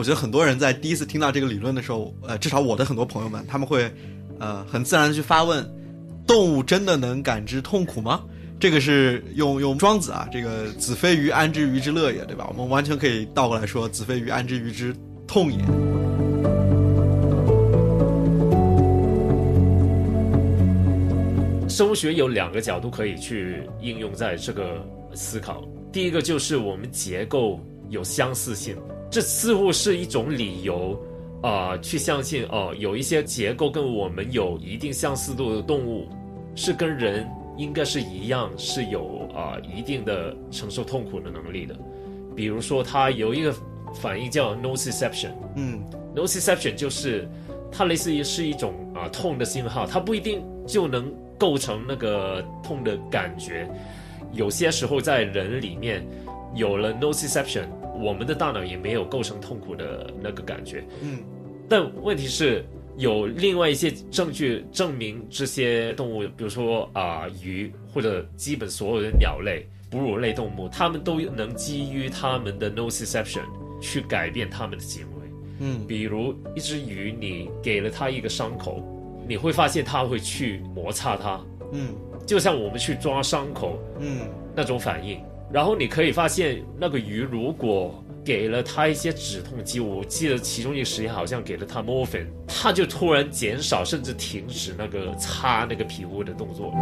我觉得很多人在第一次听到这个理论的时候，呃，至少我的很多朋友们，他们会，呃，很自然的去发问：动物真的能感知痛苦吗？这个是用用庄子啊，这个子非鱼，安知鱼之乐也，对吧？我们完全可以倒过来说：子非鱼，安知鱼之痛也。生物学有两个角度可以去应用在这个思考。第一个就是我们结构有相似性，这似乎是一种理由啊，去相信哦，有一些结构跟我们有一定相似度的动物，是跟人应该是一样，是有啊一定的承受痛苦的能力的。比如说，它有一个反应叫 nociception，嗯，nociception 就是它类似于是一种啊痛的信号，它不一定就能构成那个痛的感觉。有些时候在人里面有了 nociception，我们的大脑也没有构成痛苦的那个感觉。嗯，但问题是有另外一些证据证明这些动物，比如说啊鱼或者基本所有的鸟类、哺乳类动物，它们都能基于它们的 nociception 去改变它们的行为。嗯比如一只鱼，你给了它一个伤口，你会发现它会去摩擦它，嗯就像我们去抓伤口。嗯那种反应。然后你可以发现，那个鱼如果给了它一些止痛剂，我记得其中一个实验好像给了它 morphine，它就突然减少甚至停止那个擦那个皮肤的动作。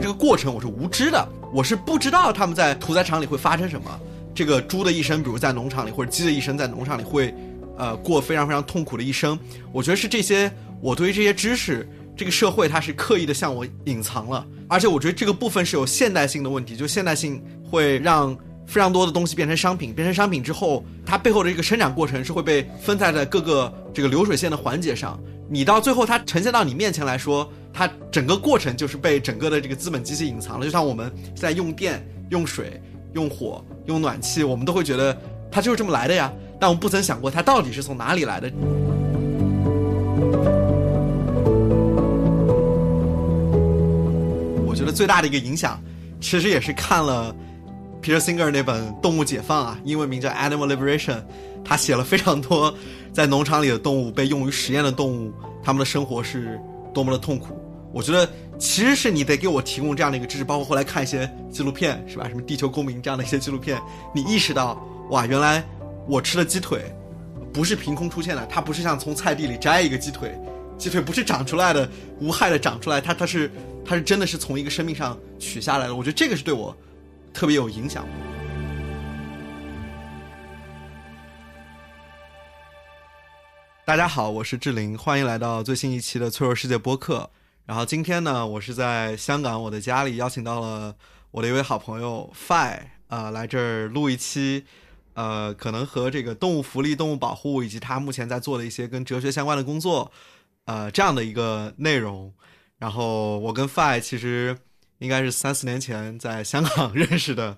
这个过程我是无知的，我是不知道他们在屠宰场里会发生什么。这个猪的一生，比如在农场里，或者鸡的一生在农场里会，呃，过非常非常痛苦的一生。我觉得是这些，我对于这些知识，这个社会它是刻意的向我隐藏了。而且我觉得这个部分是有现代性的问题，就现代性会让非常多的东西变成商品，变成商品之后，它背后的这个生产过程是会被分散在各个这个流水线的环节上。你到最后它呈现到你面前来说，它整个过程就是被整个的这个资本机器隐藏了。就像我们在用电、用水、用火、用暖气，我们都会觉得它就是这么来的呀，但我们不曾想过它到底是从哪里来的。觉得最大的一个影响，其实也是看了 Peter Singer 那本《动物解放》啊，英文名叫《Animal Liberation》，他写了非常多 在农场里的动物被用于实验的动物，他们的生活是多么的痛苦。我觉得其实是你得给我提供这样的一个知识，包括后来看一些纪录片，是吧？什么《地球公民》这样的一些纪录片，你意识到哇，原来我吃的鸡腿不是凭空出现的，它不是像从菜地里摘一个鸡腿，鸡腿不是长出来的无害的长出来，它它是它是真的是从一个生命上取下来的。我觉得这个是对我特别有影响。大家好，我是志玲，欢迎来到最新一期的脆弱世界播客。然后今天呢，我是在香港我的家里邀请到了我的一位好朋友 Fi 啊、来这儿录一期，呃，可能和这个动物福利、动物保护以及他目前在做的一些跟哲学相关的工作，呃，这样的一个内容。然后我跟 Fi 其实应该是三四年前在香港 认识的，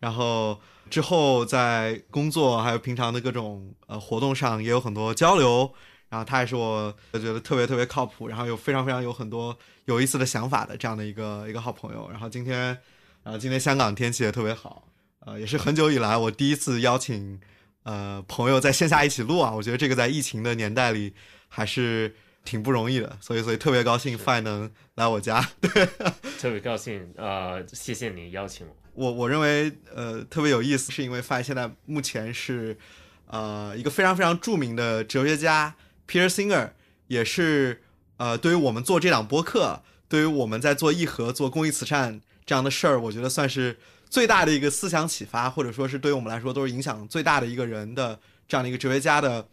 然后之后在工作还有平常的各种呃活动上也有很多交流。然后他也是我觉得特别特别靠谱，然后有非常非常有很多有意思的想法的这样的一个一个好朋友。然后今天，然后今天香港天气也特别好，呃，也是很久以来我第一次邀请呃朋友在线下一起录啊。我觉得这个在疫情的年代里还是挺不容易的，所以所以特别高兴 Fi 能来我家。对特别高兴，呃，谢谢你邀请我。我我认为呃特别有意思，是因为 Fi 现在目前是呃一个非常非常著名的哲学家。Peter Singer 也是呃，对于我们做这档播客，对于我们在做义和、做公益慈善这样的事儿，我觉得算是最大的一个思想启发，或者说是对于我们来说都是影响最大的一个人的这样的一个哲学家的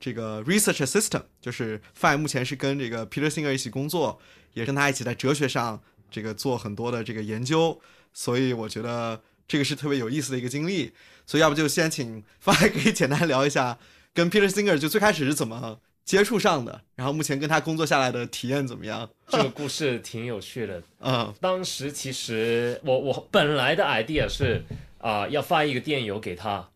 这个 research assistant。就是 Fine 目前是跟这个 Peter Singer 一起工作，也跟他一起在哲学上这个做很多的这个研究，所以我觉得这个是特别有意思的一个经历。所以要不就先请 Fine 可以简单聊一下跟 Peter Singer 就最开始是怎么。接触上的，然后目前跟他工作下来的体验怎么样？这个故事挺有趣的。嗯，当时其实我我本来的 idea 是啊、要发一个电邮给他，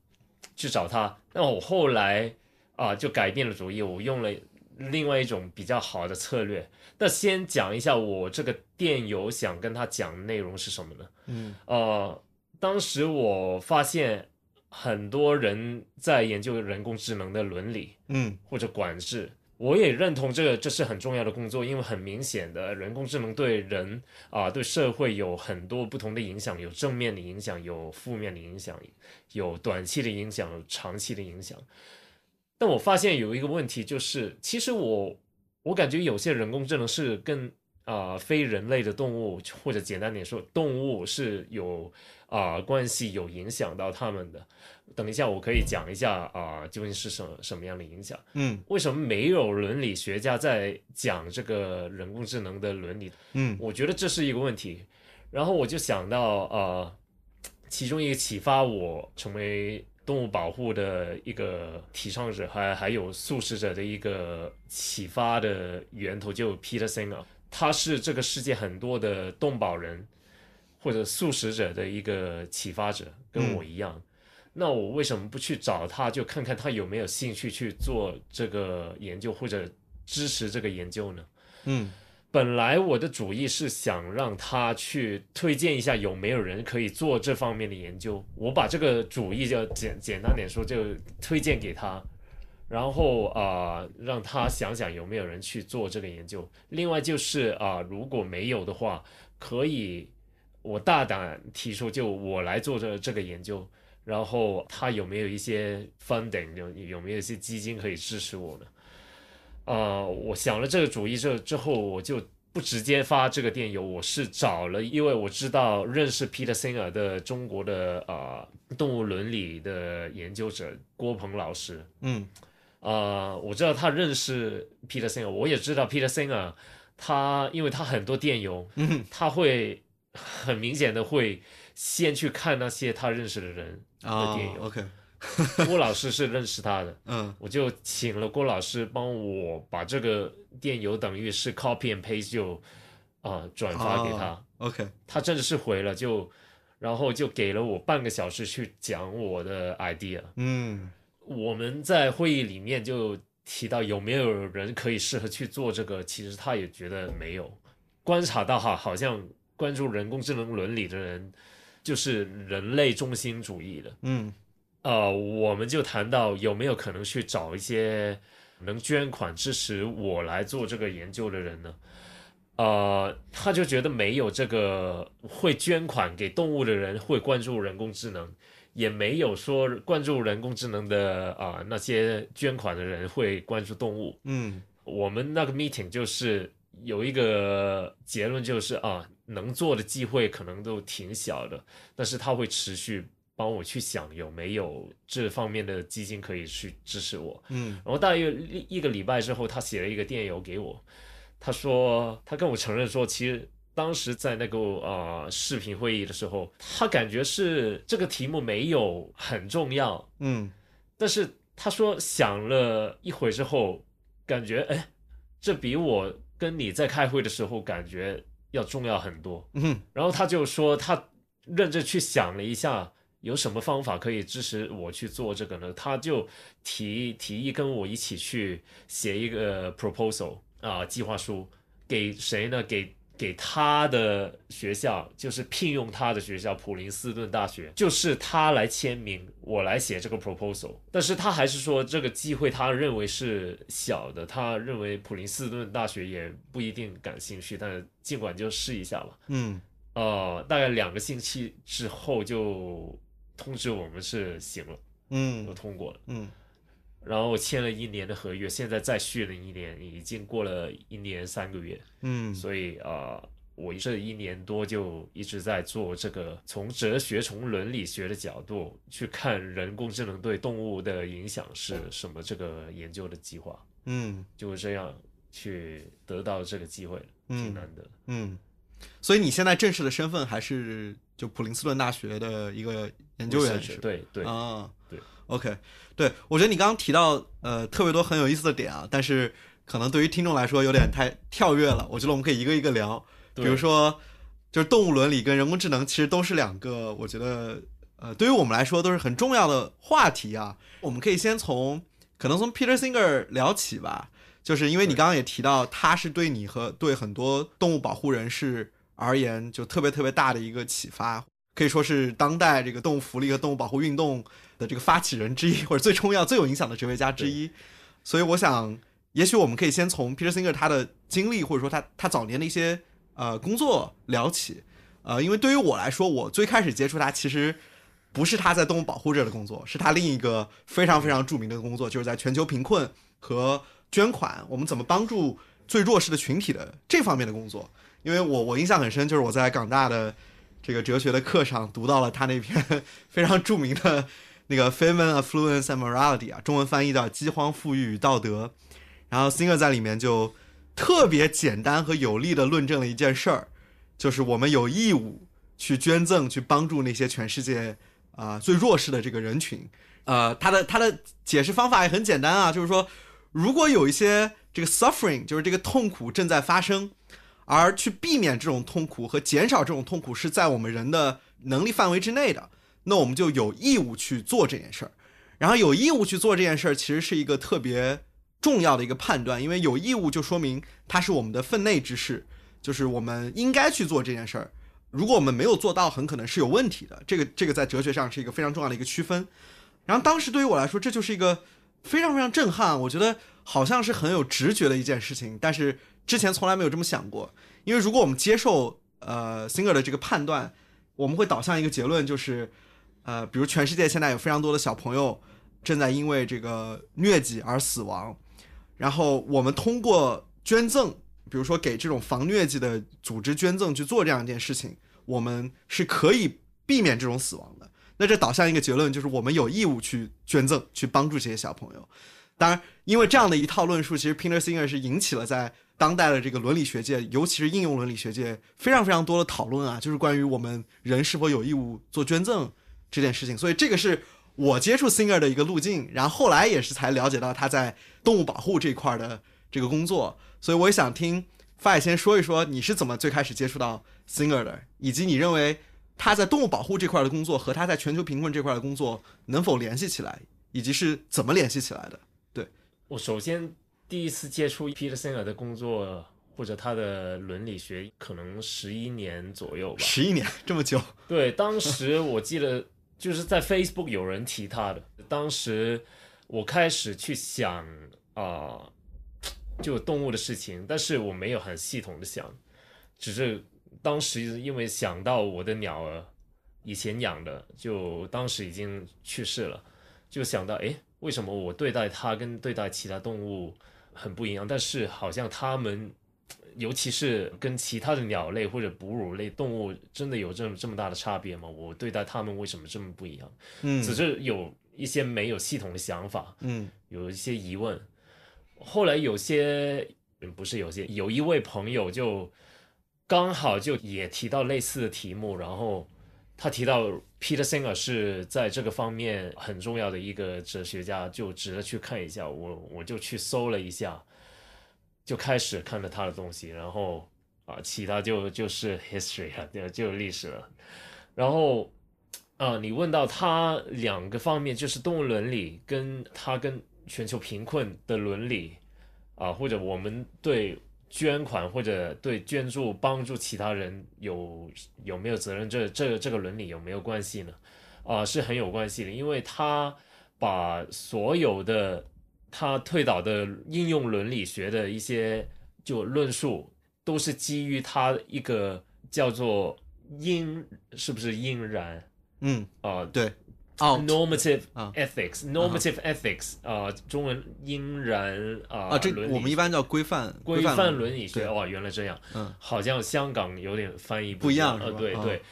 去找他。那我后来啊、就改变了主意，我用了另外一种比较好的策略。那先讲一下我这个电邮想跟他讲的内容是什么呢？嗯呃，当时我发现很多人在研究人工智能的伦理嗯或者管制。我也认同这个，这是很重要的工作，因为很明显的，人工智能对人啊、对社会有很多不同的影响，有正面的影响，有负面的影响，有短期的影响，有长期的影响。但我发现有一个问题，就是其实我我感觉有些人工智能是跟啊、非人类的动物，或者简单点说，动物是有啊、关系，有影响到他们的。等一下，我可以讲一下啊、究竟是什么什么样的影响。嗯为什么没有伦理学家在讲这个人工智能的伦理？嗯我觉得这是一个问题。然后我就想到，啊，其中一个启发我成为动物保护的一个提倡者，还还有素食者的一个启发的源头，就 Peter Singer，他是这个世界很多的动保人或者素食者的一个启发者，跟我一样。那我为什么不去找他，就看看他有没有兴趣去做这个研究，或者支持这个研究呢？嗯本来我的主意是想让他去推荐一下有没有人可以做这方面的研究，我把这个主意就简简单点说，就推荐给他，然后啊、让他想想有没有人去做这个研究。另外就是啊、如果没有的话，可以我大胆提出，就我来做这这个研究，然后他有没有一些 funding，有有没有一些基金可以支持我呢？呃，我想了这个主意之之后，我就不直接发这个电邮，我是找了，因为我知道认识 Peter Singer 的中国的呃动物伦理的研究者郭鹏老师，嗯。呃，我知道他认识 Peter Singer，我也知道 Peter Singer，他因为他很多电邮，嗯他会很明显的会先去看那些他认识的人的电啊邮。，OK，郭老师是认识他的，嗯我就请了郭老师帮我把这个电邮等于是 copy and paste 就啊、转发给他，哦，OK，他真的是回了就，然后就给了我半个小时去讲我的 idea。嗯我们在会议里面就提到有没有人可以适合去做这个，其实他也觉得没有。观察到哈，好像关注人工智能伦理的人就是人类中心主义的。嗯呃，我们就谈到有没有可能去找一些能捐款支持我来做这个研究的人呢？呃，他就觉得没有这个会捐款给动物的人会关注人工智能，也没有说关注人工智能的啊、那些捐款的人会关注动物。嗯我们那个 meeting 就是有一个结论，就是啊，能做的机会可能都挺小的，但是它会持续帮我去想有没有这方面的基金可以去支持我。嗯然后大约一一个礼拜之后，他写了一个电邮给我，他说他跟我承认说，其实当时在那个呃视频会议的时候，他感觉是这个题目没有很重要，嗯但是他说想了一会之后，感觉哎，这比我跟你在开会的时候感觉要重要很多。嗯然后他就说他认真去想了一下，有什么方法可以支持我去做这个呢？他就提提议跟我一起去写一个 proposal 啊、计划书，给谁呢？给给他的学校，就是聘用他的学校普林斯顿大学，就是他来签名，我来写这个 proposal。但是他还是说这个机会他认为是小的，他认为普林斯顿大学也不一定感兴趣，但尽管就试一下吧。嗯呃，大概两个星期之后就通知我们是行了，嗯。都嗯通过了。嗯。然后签了一年的合约，现在再续了一年，已经过了一年三个月，嗯。所以呃，我这一年多就一直在做这个，从哲学、从伦理学的角度去看人工智能对动物的影响是什么，这个研究的计划。嗯。就是这样去得到这个机会，挺难得。的。嗯，所以你现在正式的身份还是就普林斯顿大学的一个研究员是吧？对对，啊，对，OK，对我觉得你刚刚提到呃特别多很有意思的点啊，但是可能对于听众来说有点太跳跃了。我觉得我们可以一个一个聊，比如说就是动物伦理跟人工智能其实都是两个我觉得呃对于我们来说都是很重要的话题啊。我们可以先从可能从 Peter Singer 聊起吧，就是因为你刚刚也提到他是对你和对很多动物保护人士而言就特别特别大的一个启发。可以说是当代这个动物福利和动物保护运动的这个发起人之一，或者最重要、最有影响的哲学家之一。所以我想，也许我们可以先从 Peter Singer 他的经历，或者说他他早年的一些呃工作聊起。呃，因为对于我来说，我最开始接触他其实不是他在动物保护这的工作，是他另一个非常非常著名的工作，就是在全球贫困和捐款，我们怎么帮助最弱势的群体的这方面的工作。因为我我印象很深，就是我在港大的这个哲学的课上读到了他那篇 非常著名的那个《Famine, Affluence and Morality》啊，中文翻译叫《饥荒、富裕与道德》。然后 Singer 在里面就特别简单和有力的论证了一件事儿。就是我们有义务去捐赠，去帮助那些全世界啊最弱势的这个人群。呃，他的他的解释方法也很简单啊，就是说，如果有一些这个 suffering，就是这个痛苦正在发生，而去避免这种痛苦和减少这种痛苦是在我们人的能力范围之内的，那我们就有义务去做这件事儿。然后有义务去做这件事儿，其实是一个特别重要的一个判断，因为有义务就说明它是我们的分内之事。就是我们应该去做这件事儿，如果我们没有做到，很可能是有问题的。这个这个在哲学上是一个非常重要的一个区分。然后当时对于我来说，这就是一个非常非常震撼，我觉得好像是很有直觉的一件事情，但是之前从来没有这么想过。因为如果我们接受呃 Singer 的这个判断，我们会导向一个结论，就是呃，比如全世界现在有非常多的小朋友正在因为这个疟疾而死亡，然后我们通过捐赠。比如说，给这种防疟疾的组织捐赠去做这样一件事情，我们是可以避免这种死亡的。那这导向一个结论，就是我们有义务去捐赠，去帮助这些小朋友。当然，因为这样的一套论述，其实 Peter Singer 是引起了在当代的这个伦理学界，尤其是应用伦理学界非常非常多的讨论啊，就是关于我们人是否有义务做捐赠这件事情。所以，这个是我接触 Singer 的一个路径。然后后来也是才了解到他在动物保护这一块的这个工作。所以我也想听发先说一说你是怎么最开始接触到 Singer 的，以及你认为他在动物保护这块的工作和他在全球贫困这块的工作能否联系起来，以及是怎么联系起来的？对我首先第一次接触 Peter Singer 的工作或者他的伦理学，可能十一年左右吧。十一年这么久？对，当时我记得就是在 Facebook 有人提他的，当时我开始去想啊。就动物的事情，但是我没有很系统的想，只是当时因为想到我的鸟儿以前养的，就当时已经去世了，就想到哎，为什么我对待它跟对待其他动物很不一样？但是好像它们，尤其是跟其他的鸟类或者哺乳类动物，真的有这么这么大的差别吗？我对待它们为什么这么不一样？嗯，只是有一些没有系统的想法，嗯，有一些疑问。后来有些不是有些有一位朋友就刚好就也提到类似的题目，然后他提到 Peter Singer 是在这个方面很重要的一个哲学家，就值得去看一下。我我就去搜了一下，就开始看了他的东西，然后啊，其他就就是 history 了，就就历史了。然后啊，你问到他两个方面，就是动物伦理跟他跟。全球贫困的伦理啊，或者我们对捐款或者对捐助帮助其他人有有没有责任？这这这个伦理有没有关系呢？啊，是很有关系的，因为他把所有的他推导的应用伦理学的一些就论述，都是基于他一个叫做因，是不是因然？嗯啊，对。Normative ethics，normative ethics 啊，中文应然啊，啊，这我们一般叫规范规范伦理学。哇，原来这样，嗯，好像香港有点翻译不一样，呃，对对，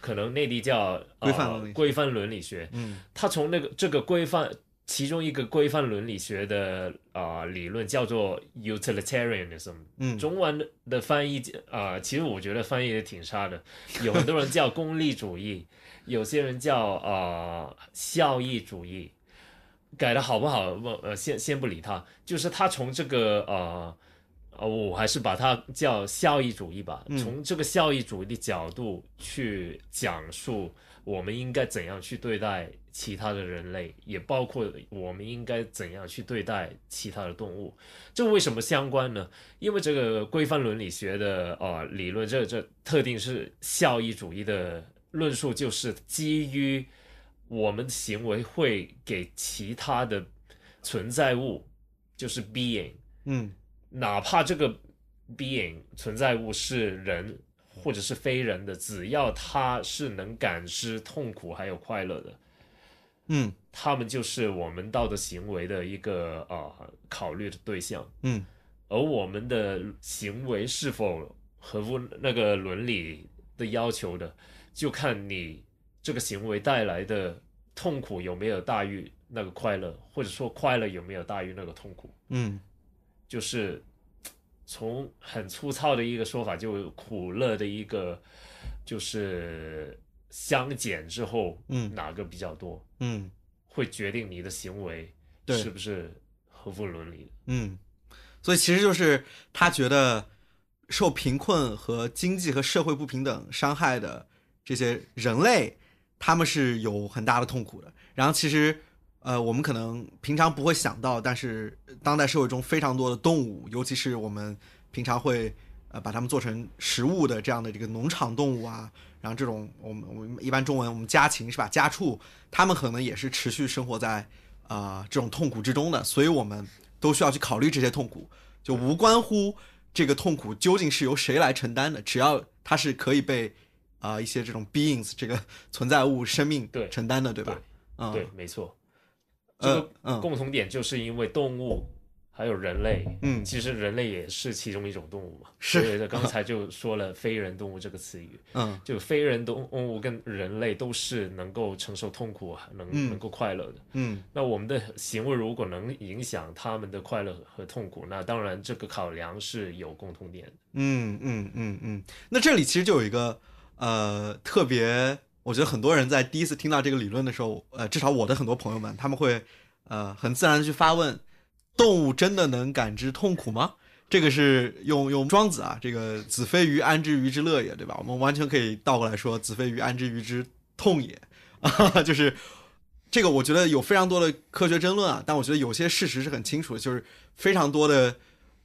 可能内地叫 规范规范伦理学。嗯，他从那个这个规范其中一个规范伦理学的啊理论叫做 utilitarianism，嗯，中文的翻译啊，其实我觉得翻译的挺差的，有很多人叫功利主义。有些人叫呃效益主义，改的好不好？不呃，先先不理他，就是他从这个呃呃，我还是把它叫效益主义吧。从这个效益主义的角度去讲述，我们应该怎样去对待其他的人类，也包括我们应该怎样去对待其他的动物。这为什么相关呢？因为这个规范伦理学的呃理论，这这特定是效益主义的。论述就是基于我们的行为会给其他的存在物，就是 being，嗯。哪怕这个 being 存在物是人或者是非人的，只要他是能感知痛苦还有快乐的，嗯。他们就是我们道德行为的一个啊、呃考虑的对象。嗯。而我们的行为是否合乎那个伦理的要求的，就看你这个行为带来的痛苦有没有大于那个快乐，或者说快乐有没有大于那个痛苦。嗯。就是从很粗糙的一个说法，就苦乐的一个就是相减之后，嗯。哪个比较多，嗯。会决定你的行为对是不是合乎伦理的。嗯，所以其实就是他觉得受贫困和经济和社会不平等伤害的这些人类，他们是有很大的痛苦的。然后其实，呃，我们可能平常不会想到，但是当代社会中非常多的动物，尤其是我们平常会呃把它们做成食物的这样的这个农场动物啊，然后这种我们我们一般中文我们家禽是吧？家畜，它们可能也是持续生活在啊、这种痛苦之中的，所以我们都需要去考虑这些痛苦，就无关乎这个痛苦究竟是由谁来承担的，只要它是可以被啊、一些这种 beings 这个存在物生命对承担的，对吧？嗯，对，没错。这呃个嗯共同点就是因为动物还有人类，嗯其实人类也是其中一种动物嘛。是所以刚 才就说了非人动物这个词语，嗯就非人动物跟人类都是能够承受痛苦、能、嗯能够快乐的。嗯那我们的行为如果能影响他们的快乐和痛苦，那当然这个考量是有共同点的。嗯嗯嗯嗯，那这里其实就有一个呃特别，我觉得很多人在第一次听到这个理论的时候，呃，至少我的很多朋友们，他们会呃很自然的去发问：动物真的能感知痛苦吗？这个是用用庄子啊，这个子非鱼，安知鱼之乐也，对吧？我们完全可以倒过来说，子非鱼，安知鱼之痛也，啊，就是这个，我觉得有非常多的科学争论啊，但我觉得有些事实是很清楚的，就是非常多的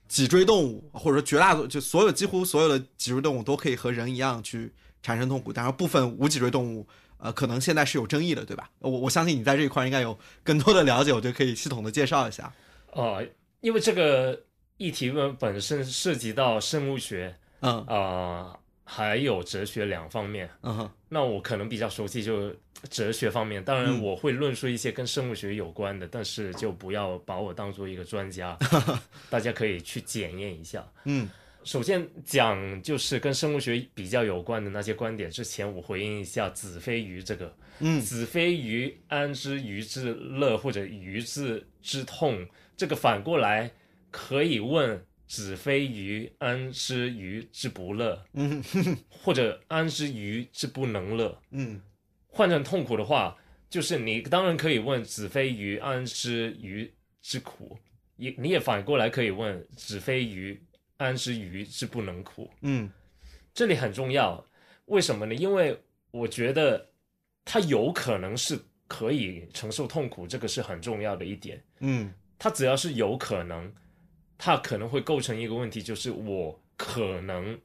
脊椎动物，或者说绝大多就所有几乎所有的脊椎动物都可以和人一样去产生痛苦，当然部分无脊椎动物，呃，可能现在是有争议的，对吧？我我相信你在这一块应该有更多的了解，我觉得可以系统的介绍一下。哦、因为这个议题呢本身涉及到生物学嗯啊、还有哲学两方面。嗯哼那我可能比较熟悉就哲学方面，当然嗯我会论述一些跟生物学有关的，但是就不要把我当做一个专家，大家可以去检验一下。嗯首先讲就是跟生物学比较有关的那些观点之前，我回应一下子非鱼这个。嗯子非鱼，安知鱼之乐或者鱼之之痛？这个反过来可以问子非鱼，安知鱼之不乐？嗯或者安知鱼之不能乐？嗯换成痛苦的话，就是你当然可以问子非鱼，安知鱼之苦？也你也反过来可以问子非鱼，安之鱼之不能苦？嗯这里很重要，为什么呢？因为我觉得他有可能是可以承受痛苦，这个是很重要的一点。嗯他只要是有可能，他可能会构成一个问题，就是我可能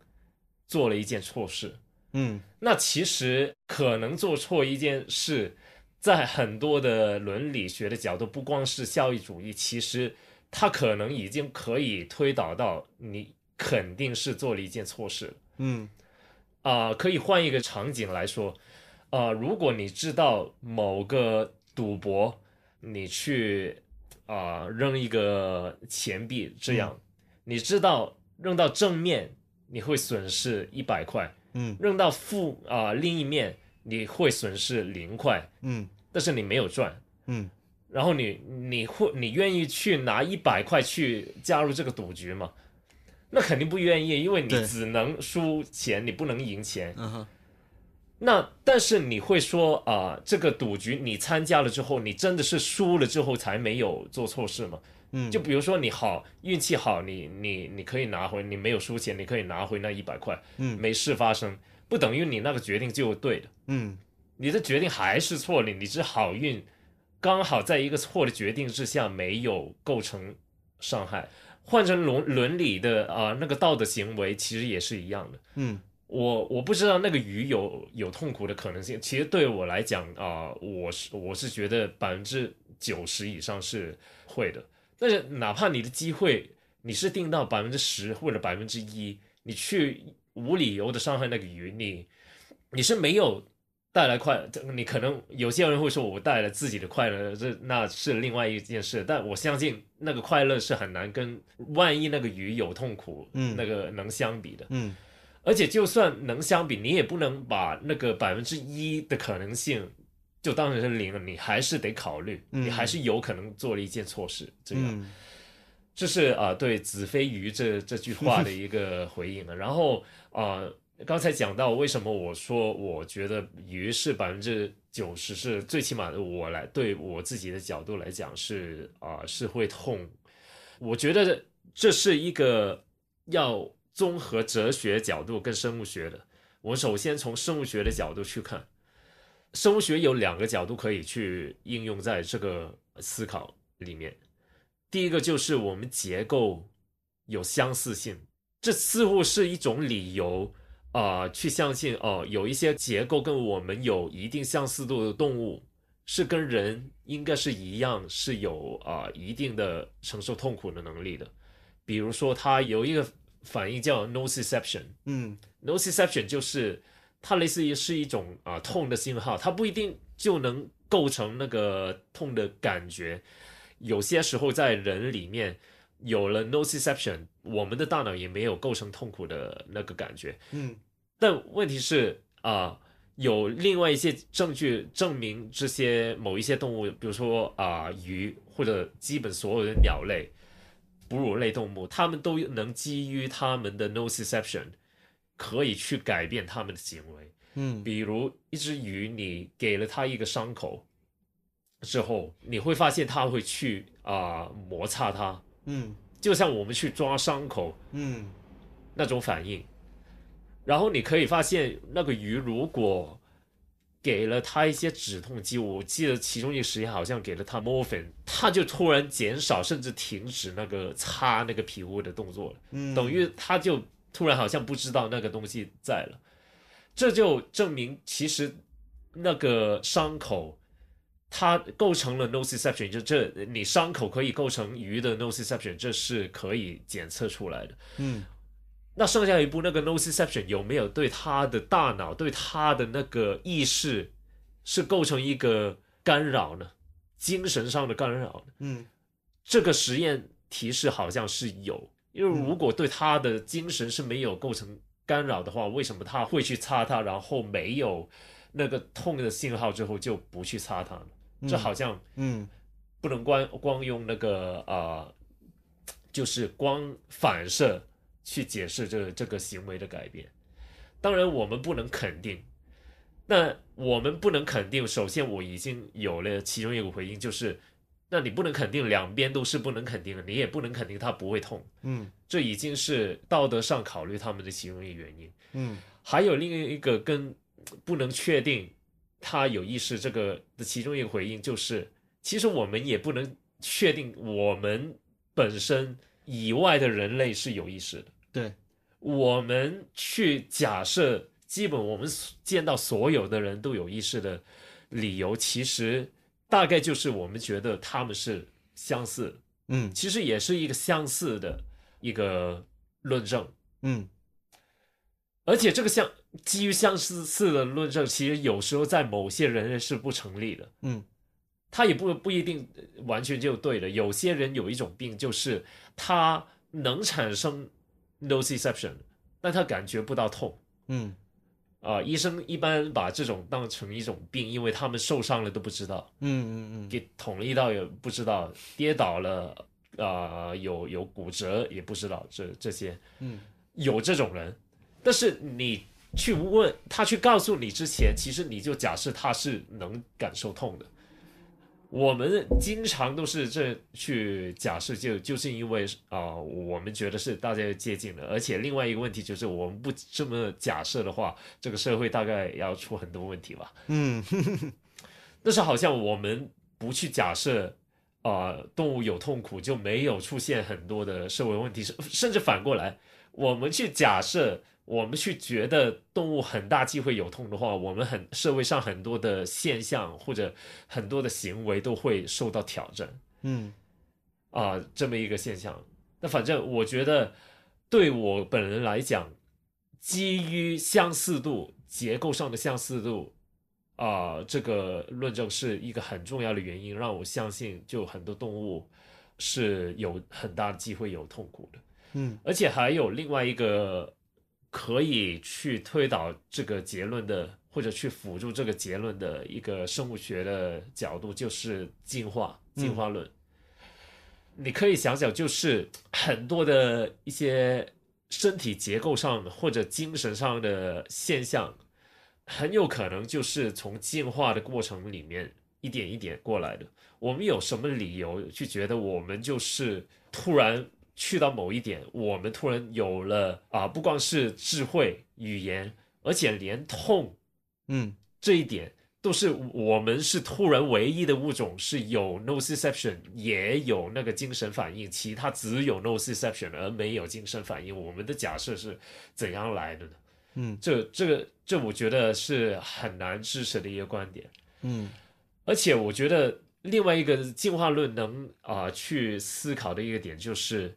做了一件错事。嗯那其实可能做错一件事，在很多的伦理学的角度，不光是效益主义，其实它可能已经可以推导到你肯定是做了一件错事。嗯。啊、可以换一个场景来说，啊、如果你知道某个赌博，你去啊、扔一个钱币，这样，你知道扔到正面你会损失一百块，嗯。扔到负啊、另一面你会损失零块，嗯。但是你没有赚，嗯然后你你会你愿意去拿一百块去加入这个赌局吗？那肯定不愿意，因为你只能输钱，你不能赢钱。嗯哼那但是你会说啊、这个赌局你参加了之后，你真的是输了之后才没有做错事吗？嗯就比如说你好运气好，你你你可以拿回，你没有输钱，你可以拿回那一百块，嗯没事发生，不等于你那个决定就对的，嗯你的决定还是错的，你是好运，刚好在一个错的决定之下没有构成伤害。换成伦伦理的啊、那个道德行为，其实也是一样的。嗯我我我不知道那个鱼有有痛苦的可能性。其实对我来讲啊、我是我是觉得百分之九十以上是会的。但是哪怕你的机会你是定到百分之十或者百分之一，你去无理由的伤害那个鱼，你你是没有带来快，这你可能有些人会说我带来自己的快乐，这那是另外一件事。但我相信那个快乐是很难跟万一那个鱼有痛苦，嗯那个能相比的。嗯而且就算能相比，你也不能把那个百分之一的可能性就当成是零了，你还是得考虑，嗯你还是有可能做了一件错事。这样，嗯这是啊、呃对“子非鱼这”这句话的一个回应了。然后啊、呃刚才讲到为什么我说我觉得鱼是百分之九十是最起码的，我来对我自己的角度来讲是啊、是会痛。我觉得这是一个要综合哲学角度跟生物学的。我首先从生物学的角度去看，生物学有两个角度可以去应用在这个思考里面。第一个就是我们结构有相似性，这似乎是一种理由、呃去相信哦、有一些结构跟我们有一定相似度的动物是跟人应该是一样，是有啊、一定的承受痛苦的能力的。比如说，它有一个反应叫 nociception，嗯 nociception 就是它类似于是一种啊、痛的信号，它不一定就能构成那个痛的感觉。有些时候在人里面有了 nociception，我们的大脑也没有构成痛苦的那个感觉。嗯但问题是啊、有另外一些证据证明这些某一些动物，比如说啊、鱼或者基本所有的鸟类、哺乳类动物，它们都能基于它们的 nociception，可以去改变它们的行为。嗯比如一只鱼，你给了它一个伤口之后，你会发现它会去啊、摩擦它，嗯就像我们去抓伤口嗯那种反应。然后你可以发现，那个鱼如果给了它一些止痛剂，我记得其中一个实验好像给了它 morphine，它就突然减少甚至停止那个擦那个皮肤的动作了。嗯，等于它就突然好像不知道那个东西在了，这就证明其实那个伤口它构成了 nociception，就这你伤口可以构成鱼的 nociception，这是可以检测出来的。嗯那剩下一步那个 nociception 有没有对他的大脑、对他的那个意识是构成一个干扰呢？精神上的干扰呢？嗯这个实验提示好像是有，因为如果对他的精神是没有构成干扰的话，为什么他会去擦它，然后没有那个痛的信号之后就不去擦它呢？这好像嗯不能光光用那个呃，就是光反射去解释这这个行为的改变。当然，我们不能肯定。那我们不能肯定，首先我已经有了其中一个回应，就是，那你不能肯定两边都是不能肯定的，你也不能肯定它不会痛，嗯这已经是道德上考虑他们的其中一个原因。嗯还有另一个跟不能确定他有意识这个的其中一个回应就是，其实我们也不能确定我们本身以外的人类是有意识的。对，我们去假设，基本我们见到所有的人都有意识的理由，其实大概就是我们觉得他们是相似，嗯。其实也是一个相似的一个论证。嗯。而且这个相基于相似似的论证，其实有时候在某些人类是不成立的，嗯。他也不不一定完全就对的。有些人有一种病，就是他能产生 nociception，但他感觉不到痛。嗯啊、医生一般把这种当成一种病，因为他们受伤了都不知道，嗯嗯嗯给捅了一刀也不知道，跌倒了啊、有有骨折也不知道，这这些嗯有这种人，但是你去问他去告诉你之前，其实你就假设他是能感受痛的。我们经常都是这去假设就，就是因为啊、我们觉得是大家接近了，而且另外一个问题就是，我们不这么假设的话，这个社会大概要出很多问题吧。嗯 但是好像我们不去假设，啊，动物有痛苦就没有出现很多的社会问题，甚甚至反过来，我们去假设我们去觉得动物很大机会有痛的话，我们很社会上很多的现象或者很多的行为都会受到挑战。嗯啊，这么一个现象。那反正我觉得，对我本人来讲，基于相似度结构上的相似度啊，这个论证是一个很重要的原因，让我相信，就很多动物是有很大的机会有痛苦的。嗯而且还有另外一个可以去推导这个结论的，或者去辅助这个结论的一个生物学的角度，就是进化进化论。你可以想想，就是很多的一些身体结构上或者精神上的现象，很有可能就是从进化的过程里面一点一点过来的。我们有什么理由去觉得我们就是突然去到某一点，我们突然有了啊，不光是智慧、语言，而且连痛嗯这一点都是我们是突然唯一的物种是有 nociception，也有那个精神反应，其他只有 nociception 而没有精神反应。我们的假设是怎样来的呢？嗯这这个这，我觉得是很难支持的一个观点。嗯而且我觉得另外一个进化论能啊、去思考的一个点就是，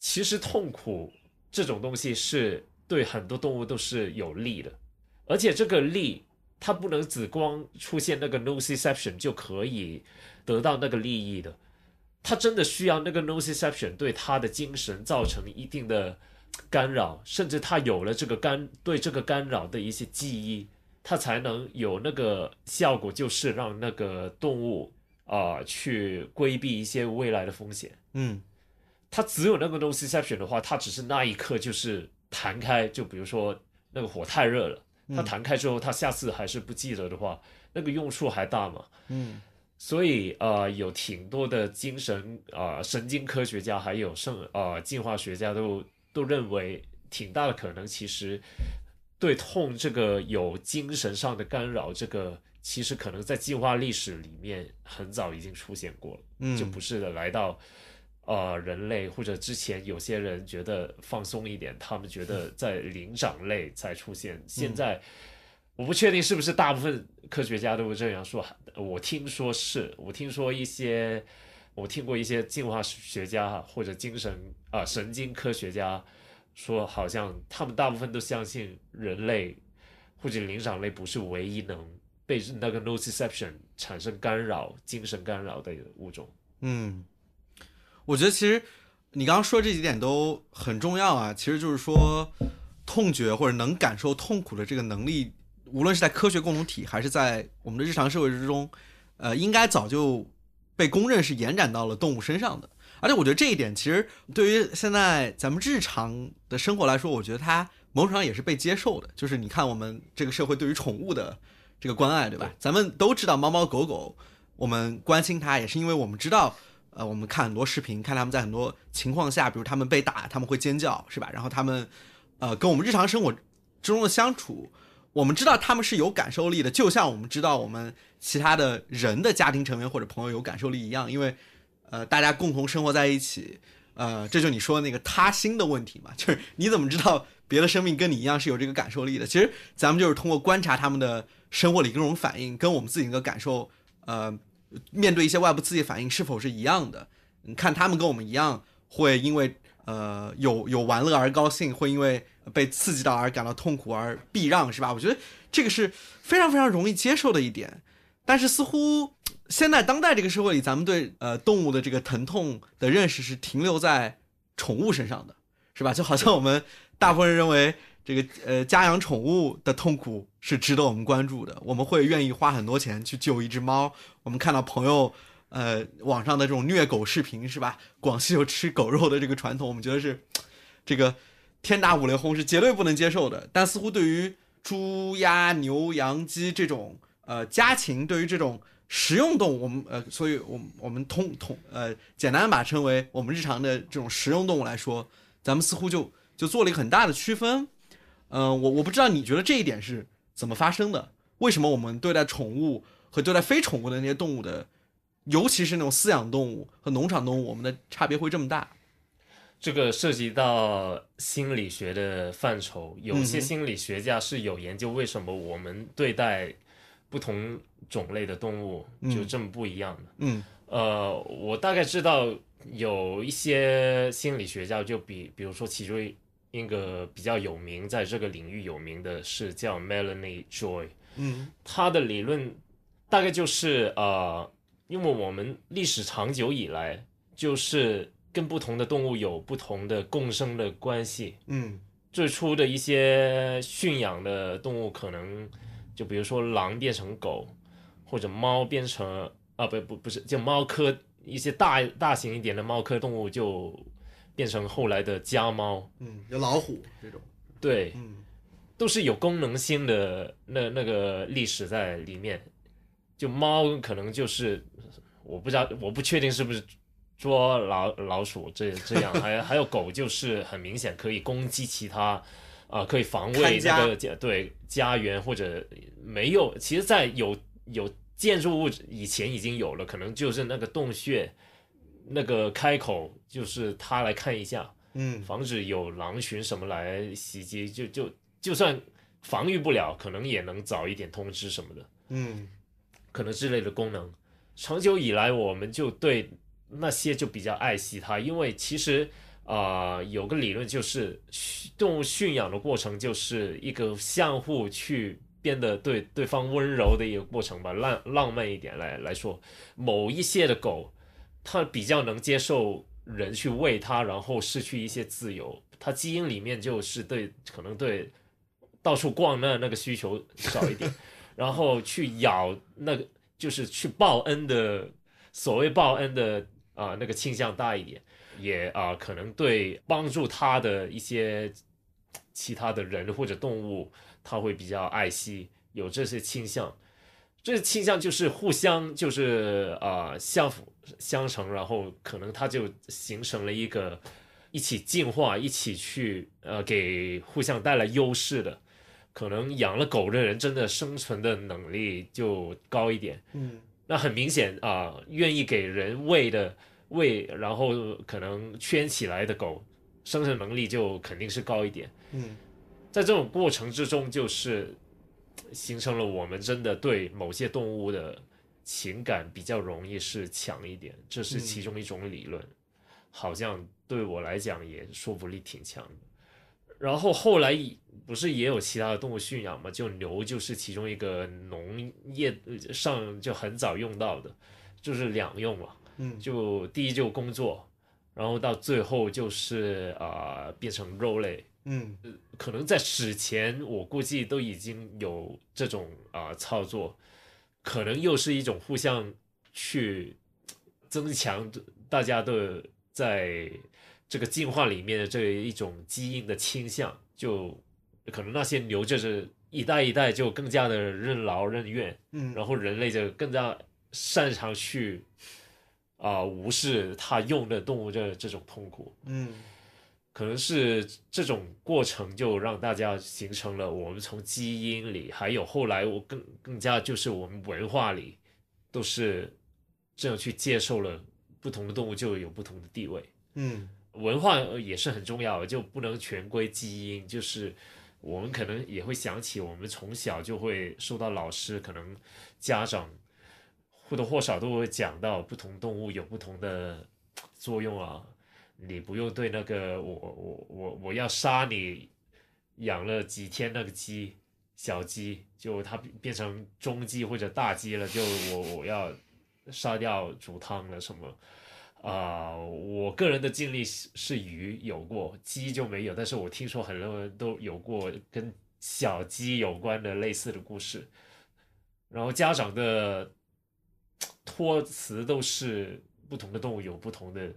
其实痛苦这种东西是对很多动物都是有利的，而且这个利它不能只光出现那个 nociception 就可以得到那个利益的，它真的需要那个 nociception 对它的精神造成一定的干扰，甚至它有了这个干对这个干扰的一些记忆，它才能有那个效果，就是让那个动物啊、去规避一些未来的风险。嗯。它只有那个 nociception 的话，它只是那一刻就是弹开，就比如说那个火太热了，它弹开之后，它下次还是不记得的话，那个用处还大吗？嗯所以呃，有挺多的精神啊、呃神经科学家还有生呃进化学家都都认为，挺大的可能其实对痛这个有精神上的干扰，这个其实可能在进化历史里面很早已经出现过了，嗯就不是的来到。呃，人类或者之前有些人觉得放松一点，他们觉得在灵长类才出现。现在我不确定是不是大部分科学家都这样说，我听说是，我听说一些，我听过一些进化学家或者精神啊、神经科学家说，好像他们大部分都相信人类或者灵长类不是唯一能被那个 nociception 产生干扰、精神干扰的物种。嗯，我觉得其实你刚刚说这几点都很重要啊。其实就是说，痛觉或者能感受痛苦的这个能力，无论是在科学共同体还是在我们的日常社会之中，呃，应该早就被公认是延展到了动物身上的。而且我觉得这一点其实对于现在咱们日常的生活来说，我觉得它某种上也是被接受的。就是你看我们这个社会对于宠物的这个关爱，对吧？咱们都知道猫猫狗狗，我们关心它也是因为我们知道。呃，我们看很多视频，看他们在很多情况下，比如他们被打，他们会尖叫，是吧？然后他们，呃，跟我们日常生活之中的相处，我们知道他们是有感受力的，就像我们知道我们其他的人的家庭成员或者朋友有感受力一样，因为，呃，大家共同生活在一起，呃，这就你说的那个他心的问题嘛，就是你怎么知道别的生命跟你一样是有这个感受力的？其实咱们就是通过观察他们的生活里各种反应，跟我们自己的感受，呃。面对一些外部刺激反应是否是一样的？你看他们跟我们一样，会因为呃有有玩乐而高兴，会因为被刺激到而感到痛苦而避让，是吧？我觉得这个是非常非常容易接受的一点。但是似乎现在当代这个社会里，咱们对呃动物的这个疼痛的认识是停留在宠物身上的，是吧？就好像我们大部分人认为。这个呃，家养宠物的痛苦是值得我们关注的。我们会愿意花很多钱去救一只猫。我们看到朋友呃网上的这种虐狗视频，是吧？广西有吃狗肉的这个传统，我们觉得是这个天打五雷轰，是绝对不能接受的。但似乎对于猪、鸭、牛、羊、鸡这种呃家禽，对于这种食用动物，我们呃，所以我我们通通呃简单把称为我们日常的这种食用动物来说，咱们似乎就就做了一个很大的区分。嗯、我我不知道你觉得这一点是怎么发生的？为什么我们对待宠物和对待非宠物的那些动物的，尤其是那种饲养动物和农场动物，我们的差别会这么大？这个涉及到心理学的范畴，有些心理学家是有研究为什么我们对待不同种类的动物就这么不一样的。嗯呃，我大概知道有一些心理学家，就比比如说其中一个比较有名，在这个领域有名的是叫 Melanie Joy，嗯。他的理论大概就是呃，因为我们历史长久以来就是跟不同的动物有不同的共生的关系。嗯。最初的一些驯养的动物，可能就比如说狼变成狗，或者猫变成啊不不不是，就猫科一些大大型一点的猫科动物就变成后来的家猫。嗯，有老虎这种，对，嗯都是有功能性的那那个历史在里面。就猫可能就是我不知道，我不确定是不是捉老老鼠这这样，还还有狗就是很明显可以攻击其他，啊、可以防卫看家那个家对家园或者没有，其实，在有有建筑物以前已经有了，可能就是那个洞穴那个开口，就是他来看一下。嗯防止有狼群什么来袭击，就就就算防御不了，可能也能早一点通知什么的，嗯可能之类的功能。长久以来，我们就对那些就比较爱惜它，因为其实啊、呃有个理论就是驯动物驯养的过程就是一个相互去变得对对方温柔的一个过程吧，浪浪漫一点来来说，某一些的狗，它比较能接受人去喂它，然后失去一些自由，他基因里面就是对可能对到处逛那那个需求少一点，然后去咬那个就是去报恩的所谓报恩的啊、那个倾向大一点，也啊、可能对帮助他的一些其他的人或者动物，他会比较爱惜，有这些倾向。这倾向就是互相就是啊、相辅相成，然后可能它就形成了一个一起进化，一起去呃给互相带来优势的。可能养了狗的人真的生存的能力就高一点，嗯那很明显啊、愿意给人喂的喂，然后可能圈起来的狗，生存能力就肯定是高一点。嗯在这种过程之中，就是形成了我们真的对某些动物的情感比较容易是强一点，这是其中一种理论。好像对我来讲也说服力挺强的。然后后来不是也有其他的动物驯养嘛？就牛就是其中一个农业上就很早用到的，就是两用嘛。嗯就第一就工作，然后到最后就是啊、呃变成肉类。嗯。可能在史前，我估计都已经有这种啊、操作，可能又是一种互相去增强大家的在这个进化里面的这一种基因的倾向，就可能那些牛就是一代一代就更加的任劳任怨，嗯。然后人类就更加擅长去啊、无视它用的动物这这种痛苦。嗯可能是这种过程就让大家形成了我们从基因里，还有后来我更更加就是我们文化里，都是这样去接受了不同的动物就有不同的地位。嗯文化也是很重要的，就不能全归基因。就是我们可能也会想起，我们从小就会受到老师，可能家长或多或少都会讲到不同动物有不同的作用啊。你不用对那个我我我我要杀你养了几天那个鸡小鸡，就它变成中鸡或者大鸡了，就我我要杀掉煮汤了什么。啊、我个人的经历是是鱼有过，鸡就没有，但是我听说很多人都有过跟小鸡有关的类似的故事。然后家长的托词都是不同的动物有不同的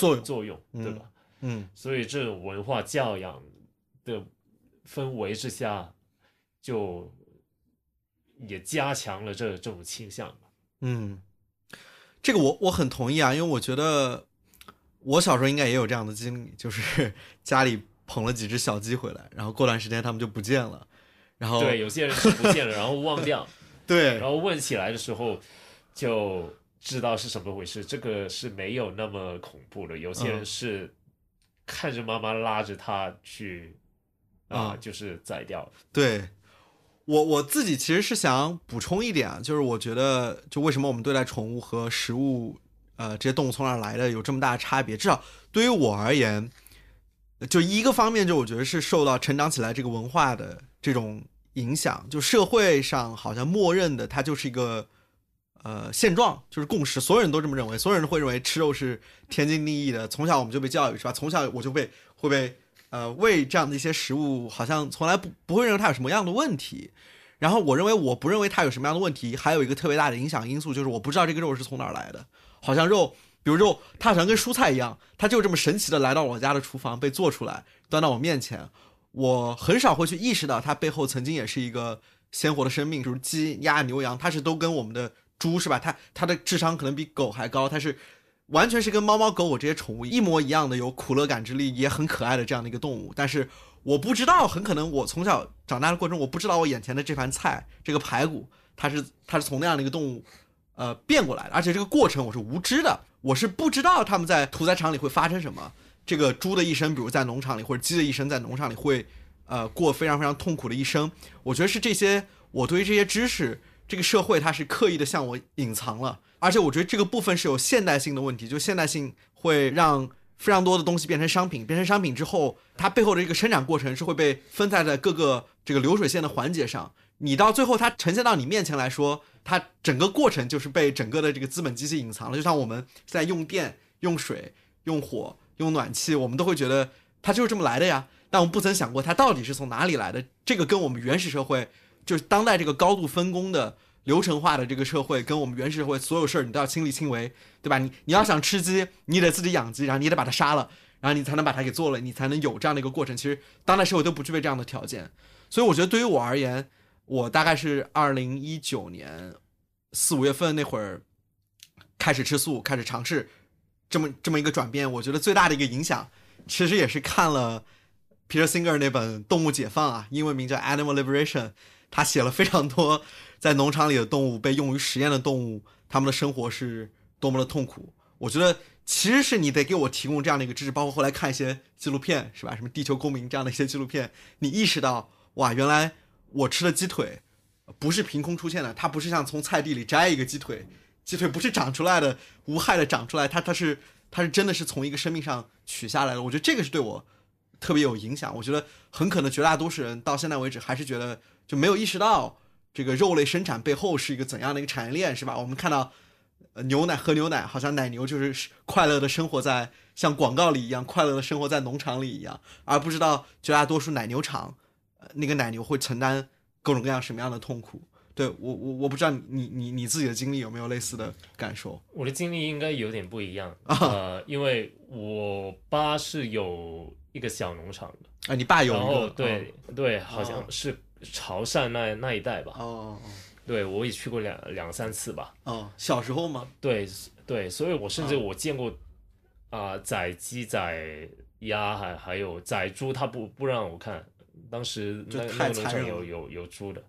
作用作用，对嗯吧？嗯所以这种文化教养的氛围之下，就也加强了这这种倾向吧。嗯，这个我我很同意啊，因为我觉得我小时候应该也有这样的经历，就是家里捧了几只小鸡回来，然后过段时间它们就不见了，然后对，有些人是不见了，然后忘掉，对然后问起来的时候就知道是什么回事。这个是没有那么恐怖的，有些人嗯是看着妈妈拉着他去啊、啊就是宰掉。对我我自己其实是想补充一点啊，就是我觉得就为什么我们对待宠物和食物，呃，这些动物从哪来的有这么大的差别，至少对于我而言，就一个方面，就我觉得是受到成长起来这个文化的这种影响，就社会上好像默认的它就是一个。呃，现状就是共识，所有人都这么认为，所有人都会认为吃肉是天经地义的。从小我们就被教育，是吧？从小我就被会被呃喂这样的一些食物，好像从来不不会认为它有什么样的问题。然后我认为我不认为它有什么样的问题，还有一个特别大的影响因素就是我不知道这个肉是从哪儿来的。好像肉，比如肉，它好像跟蔬菜一样，它就这么神奇的来到我家的厨房被做出来，端到我面前。我很少会去意识到它背后曾经也是一个鲜活的生命，比如鸡、鸭、牛、羊，它是都跟我们的猪是吧？它它的智商可能比狗还高，它是完全是跟猫猫狗狗这些宠物一模一样的，有苦乐感知力，也很可爱的这样的一个动物。但是我不知道，很可能我从小长大的过程，我不知道我眼前的这盘菜，这个排骨，它是它是从那样的一个动物，呃变过来的，而且这个过程我是无知的，我是不知道他们在屠宰场里会发生什么。这个猪的一生，比如在农场里，或者鸡的一生在农场里会，呃，过非常非常痛苦的一生。我觉得是这些，我对于这些知识，这个社会它是刻意的向我隐藏了，而且我觉得这个部分是有现代性的问题，就现代性会让非常多的东西变成商品，变成商品之后，它背后的这个生产过程是会被分散在各个这个流水线的环节上。你到最后它呈现到你面前来说，它整个过程就是被整个的这个资本机器隐藏了。就像我们在用电、用水、用火、用暖气，我们都会觉得它就是这么来的呀。但我们不曾想过它到底是从哪里来的。这个跟我们原始社会，就是当代这个高度分工的流程化的这个社会，跟我们原始社会所有事儿你都要亲力亲为，对吧？你你要想吃鸡，你得自己养鸡，然后你得把它杀了，然后你才能把它给做了，你才能有这样的一个过程。其实当代社会都不具备这样的条件，所以我觉得对于我而言，我大概是二零一九年四五月份那会儿开始吃素，开始尝试这么这么一个转变。我觉得最大的一个影响，其实也是看了 Peter Singer 那本《动物解放》啊，英文名叫《Animal Liberation》，他写了非常多在农场里的动物被用于实验的动物，他们的生活是多么的痛苦。我觉得其实是你得给我提供这样的一个知识，包括后来看一些纪录片，是吧？什么《地球公民》这样的一些纪录片，你意识到哇，原来我吃的鸡腿不是凭空出现的，它不是像从菜地里摘一个鸡腿，鸡腿不是长出来的，无害的长出来，它它是它是真的是从一个生命上取下来的。我觉得这个是对我特别有影响。我觉得很可能绝大多数人到现在为止还是觉得就没有意识到这个肉类生产背后是一个怎样的一个产业链，是吧？我们看到。呃，牛奶喝牛奶，好像奶牛就是快乐的生活在像广告里一样，快乐的生活在农场里一样，而不知道绝大多数奶牛场，呃，那个奶牛会承担各种各样什么样的痛苦。对我，我我不知道你你你自己的经历有没有类似的感受？我的经历应该有点不一样，啊呃，因为我爸是有一个小农场的，啊，你爸有对、对，好像是潮汕那那一带吧，哦对我也去过两两三次吧，哦哦，小时候吗？对对，所以我甚至我见过啊、宰鸡宰鸭还还有宰猪，他不不让我看，当时那那个农场有有有猪的，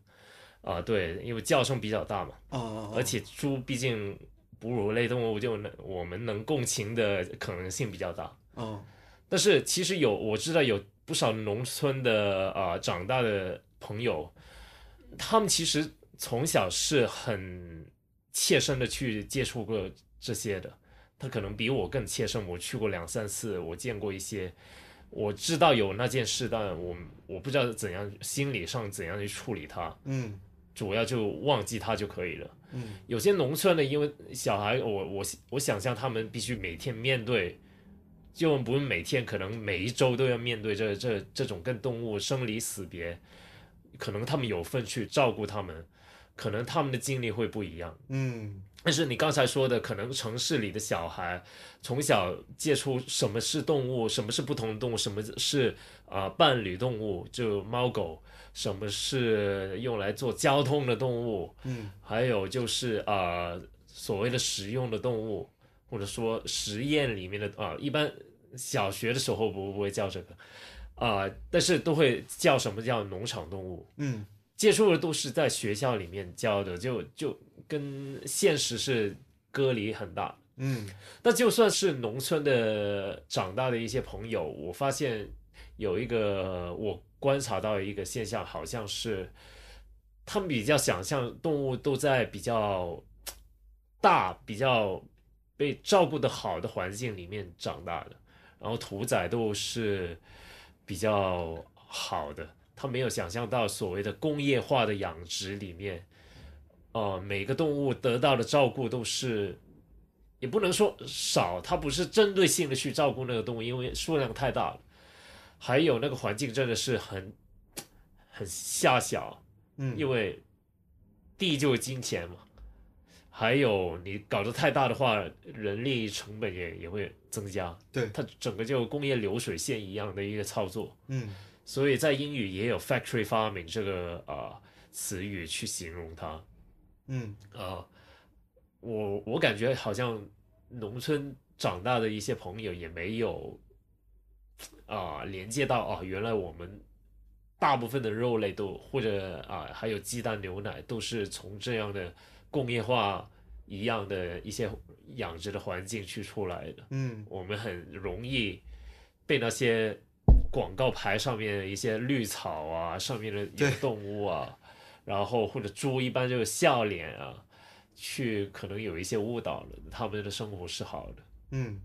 啊、对，因为叫声比较大嘛，哦哦，而且猪毕竟哺乳类动物，就能我们能共情的可能性比较大。哦但是其实有我知道有不少农村的啊、呃长大的朋友，他们其实从小是很切身的去接触过这些的。他可能比我更切身，我去过两三次，我见过一些，我知道有那件事，但我我不知道怎样心理上怎样去处理它，嗯主要就忘记它就可以了。嗯有些农村的，因为小孩，我我我想象他们必须每天面对，就不是每天，可能每一周都要面对这这这种跟动物生离死别，可能他们有份去照顾他们，可能他们的经历会不一样。嗯但是你刚才说的，可能城市里的小孩从小接触什么是动物，什么是不同的动物，什么是啊、呃伴侣动物，就猫狗，什么是用来做交通的动物，嗯还有就是啊、呃所谓的食用的动物，或者说实验里面的啊、一般小学的时候不不会叫这个啊、但是都会叫什么叫农场动物。嗯接触的都是在学校里面教的，就就跟现实是隔离很大。嗯那就算是农村的长大的一些朋友，我发现有一个我观察到一个现象，好像是他们比较想象动物都在比较大、比较被照顾的好的环境里面长大的，然后屠宰都是比较好的，他没有想象到所谓的工业化的养殖里面，呃，每个动物得到的照顾都是。也不能说少，它不是针对性的去照顾那个动物，因为数量太大了。还有那个环境真的是很很狭小，嗯，因为地就是金钱嘛。还有你搞得太大的话，人力成本也也会增加。对它整个就工业流水线一样的一个操作。嗯所以在英语也有 factory farming 这个啊、呃词语去形容它。嗯啊，我我感觉好像农村长大的一些朋友也没有啊连接到啊，原来我们大部分的肉类都或者啊还有鸡蛋牛奶都是从这样的工业化一样的一些养殖的环境去出来的。嗯我们很容易被那些广告牌上面的一些绿草啊，上面的一些动物啊，然后或者猪一般就是笑脸啊，去可能有一些误导了，他们的生活是好的。嗯，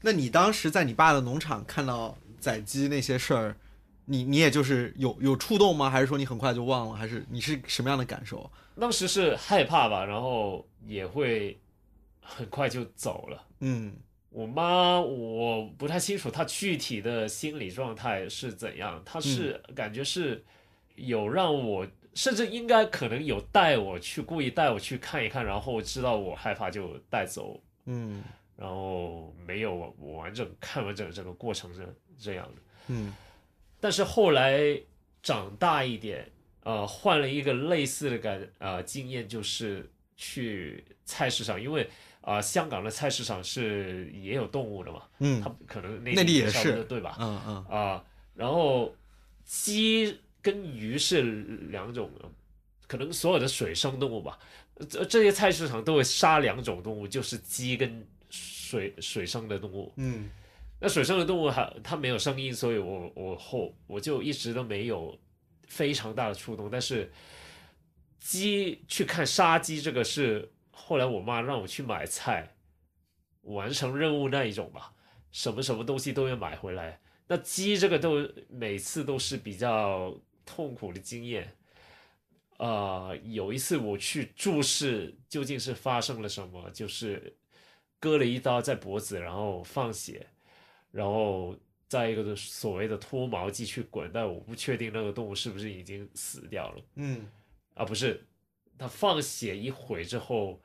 那你当时在你爸的农场看到宰鸡那些事儿，你你也就是有有触动吗？还是说你很快就忘了？还是你是什么样的感受？当时是害怕吧，然后也会很快就走了。嗯我妈我不太清楚她具体的心理状态是怎样，她是感觉是有让我，甚至应该可能有带我去故意带我去看一看，然后知道我害怕就带走，嗯然后没有我完整看完整整个过程是这样的。嗯但是后来长大一点，呃，换了一个类似的感呃经验，就是去菜市场，因为啊、呃香港的菜市场是也有动物的嘛，嗯它可能内内地也是对吧？嗯嗯啊、然后鸡跟鱼是两种，可能所有的水生动物吧，这这些菜市场都会杀两种动物，就是鸡跟水水生的动物。嗯那水生的动物还它没有声音，所以我我后我就一直都没有非常大的触动。但是鸡去看杀鸡这个是后来我妈让我去买菜，完成任务那一种吧，什么什么东西都要买回来。那鸡这个都每次都是比较痛苦的经验。啊、有一次我去注视究竟是发生了什么，就是割了一刀在脖子，然后放血，然后再一个就是所谓的脱毛剂去滚，但我不确定那个动物是不是已经死掉了嗯啊？不是，它放血一会之后，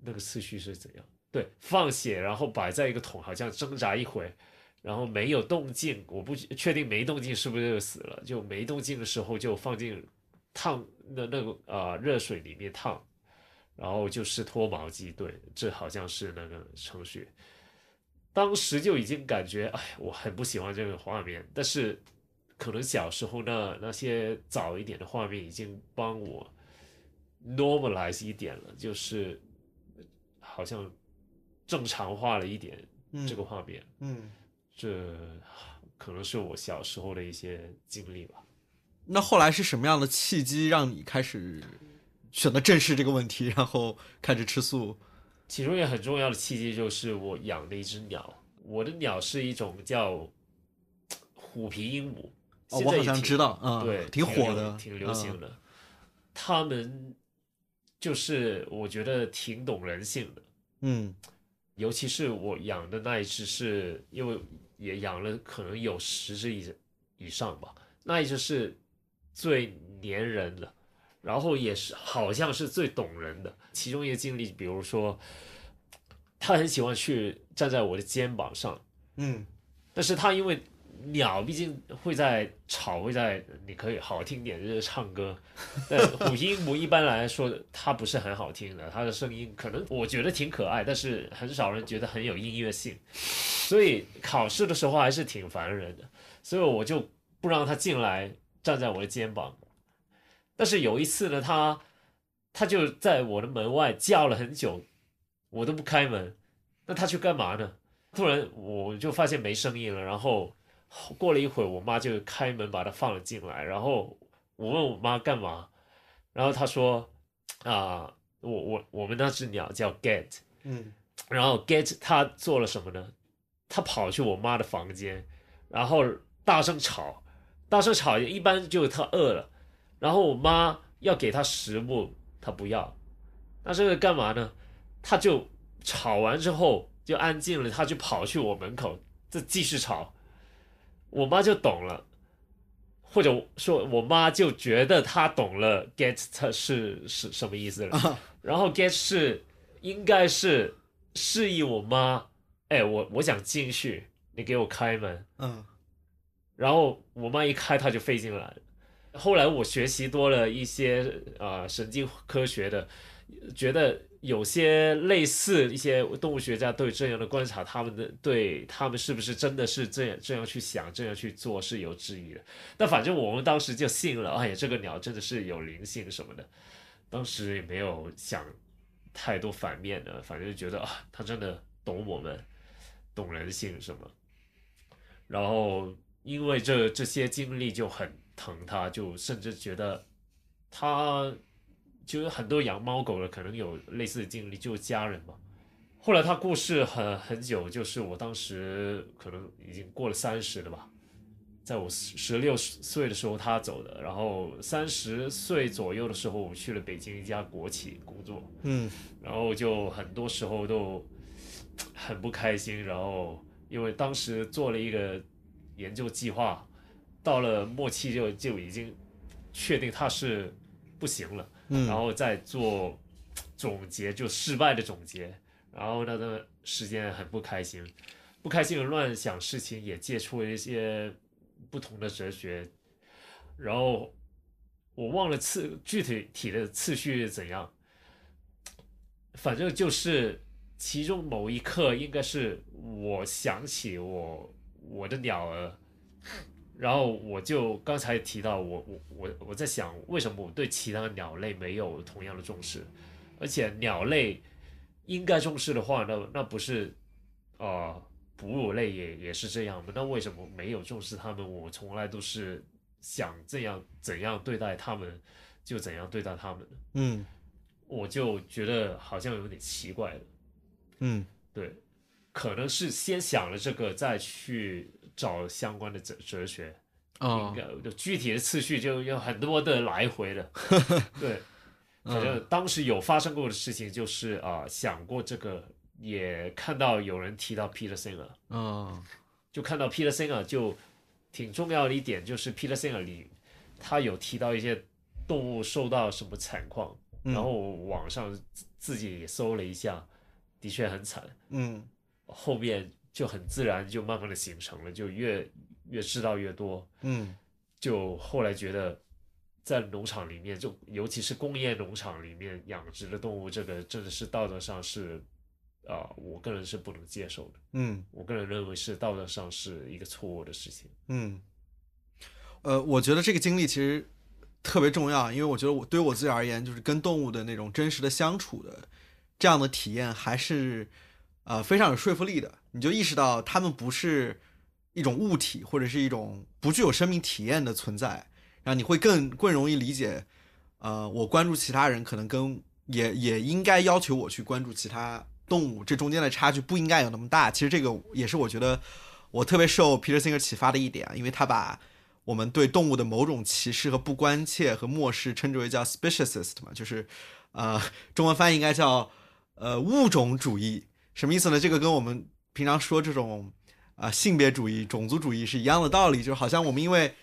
那个次序是怎样？对，放血，然后摆在一个桶，好像挣扎一会，然后没有动静，我不确定没动静是不是就死了，就没动静的时候就放进烫那那个啊热水里面烫，然后就是脱毛剂，对，这好像是那个程序。当时就已经感觉，哎，我很不喜欢这个画面，但是可能小时候那那些早一点的画面已经帮我 normalize 一点了，就是好像正常化了一点嗯，这个画面，嗯，这可能是我小时候的一些经历吧。那后来是什么样的契机让你开始选择正视这个问题，然后开始吃素？其中一个很重要的契机就是我养了一只鸟，我的鸟是一种叫虎皮鹦鹉，哦，我好像知道，嗯，对，挺火的，挺流行嗯。的。他们就是我觉得挺懂人性的，嗯尤其是我养的那一只是，因为也养了可能有十只以以上吧，那一只是最粘人的，然后也是好像是最懂人的。其中一个经历，比如说，他很喜欢去站在我的肩膀上，嗯但是他因为鸟毕竟会在吵，会在你可以好听点就是唱歌，但虎皮鹦鹉一般来说它不是很好听的，它的声音可能我觉得挺可爱，但是很少人觉得很有音乐性，所以考试的时候还是挺烦人的，所以我就不让它进来站在我的肩膀。但是有一次呢，它它就在我的门外叫了很久，我都不开门，那他去干嘛呢？突然我就发现没声音了，然后过了一会儿，我妈就开门把它放了进来，然后我问我妈干嘛，然后她说啊，我我我们那只鸟叫 Get，嗯然后 Get 它做了什么呢？它跑去我妈的房间，然后大声吵，大声吵，一般就是它饿了，然后我妈要给他食物，他不要，那这个干嘛呢？他就吵完之后就安静了，他就跑去我门口，再继续吵，我妈就懂了。或者说，我妈就觉得她懂了 get 它是是什么意思了，啊然后 get 是应该是示意我妈，哎，我我想进去，你给我开门。嗯然后我妈一开，他就飞进来了。后来我学习多了一些啊、呃神经科学的，觉得有些类似一些动物学家对这样的观察，他们的对他们是不是真的是这样这样去想、这样去做是有质疑的。但反正我们当时就信了，哎呀，这个鸟真的是有灵性什么的。当时也没有想太多反面的，反正就觉得啊，它真的懂我们，懂人性什么。然后因为这这些经历就很疼他，就甚至觉得他就是很多养猫狗的可能有类似的经历，就是家人嘛。后来他过世很很久，就是我当时可能已经过了三十了吧，在我十六岁的时候他走的，然后三十岁左右的时候我去了北京一家国企工作，嗯然后就很多时候都很不开心，然后因为当时做了一个研究计划，到了末期就就已经确定他是不行了，嗯，然后再做总结，就失败的总结，然后那段时间很不开心，不开心的乱想事情，也接触了一些不同的哲学，然后我忘了次具体体的次序是怎样，反正就是其中某一刻，应该是我想起我我的鸟儿，然后我就刚才提到我我我我在想，为什么我对其他鸟类没有同样的重视，而且鸟类应该重视的话，那那不是啊、呃哺乳类也也是这样吗？那为什么没有重视它们？我从来都是想这样怎样对待它们，就怎样对待它们的。嗯我就觉得好像有点奇怪了。嗯对，可能是先想了这个，再去找相关的哲哲学。哦应该就具体的次序就有很多的来回的。对，反正当时有发生过的事情就是啊、想过这个，也看到有人提到 Peter Singer，哦就看到 Peter Singer 就挺重要的一点就是 Peter Singer 里他有提到一些动物受到什么惨况，嗯然后网上自自己也搜了一下，的确很惨。嗯后面就很自然就慢慢的形成了，就越越知道越多，嗯就后来觉得在农场里面，就尤其是工业农场里面养殖的动物，这个真的是道德上是啊、我个人是不能接受的。嗯我个人认为是道德上是一个错误的事情。嗯，呃，我觉得这个经历其实特别重要，因为我觉得我对于我自己而言，就是跟动物的那种真实的相处的这样的体验，还是呃非常有说服力的。你就意识到它们不是一种物体，或者是一种不具有生命体验的存在，然后你会更更容易理解，呃，我关注其他人可能跟也也应该要求我去关注其他动物，这中间的差距不应该有那么大。其实这个也是我觉得我特别受 Peter Singer 启发的一点，因为他把我们对动物的某种歧视和不关切和漠视称之为叫 speciesist 嘛，就是呃中文翻译应该叫呃物种主义，什么意思呢？这个跟我们平常说这种啊、性别主义、种族主义是一样的道理，就是好像我们因为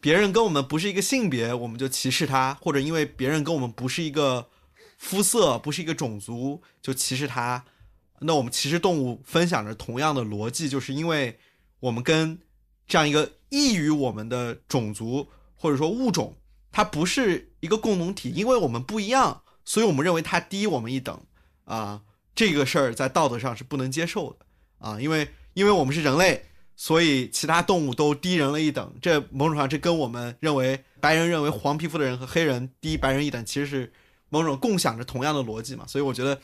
别人跟我们不是一个性别，我们就歧视他，或者因为别人跟我们不是一个肤色、不是一个种族，就歧视他。那我们其实动物分享着同样的逻辑，就是因为我们跟这样一个异于我们的种族或者说物种，它不是一个共同体，因为我们不一样，所以我们认为它低我们一等啊。这个事儿在道德上是不能接受的啊，因为因为我们是人类，所以其他动物都低人了一等。这某种上，这跟我们认为白人认为黄皮肤的人和黑人低白人一等，其实是某种共享着同样的逻辑嘛。所以我觉得，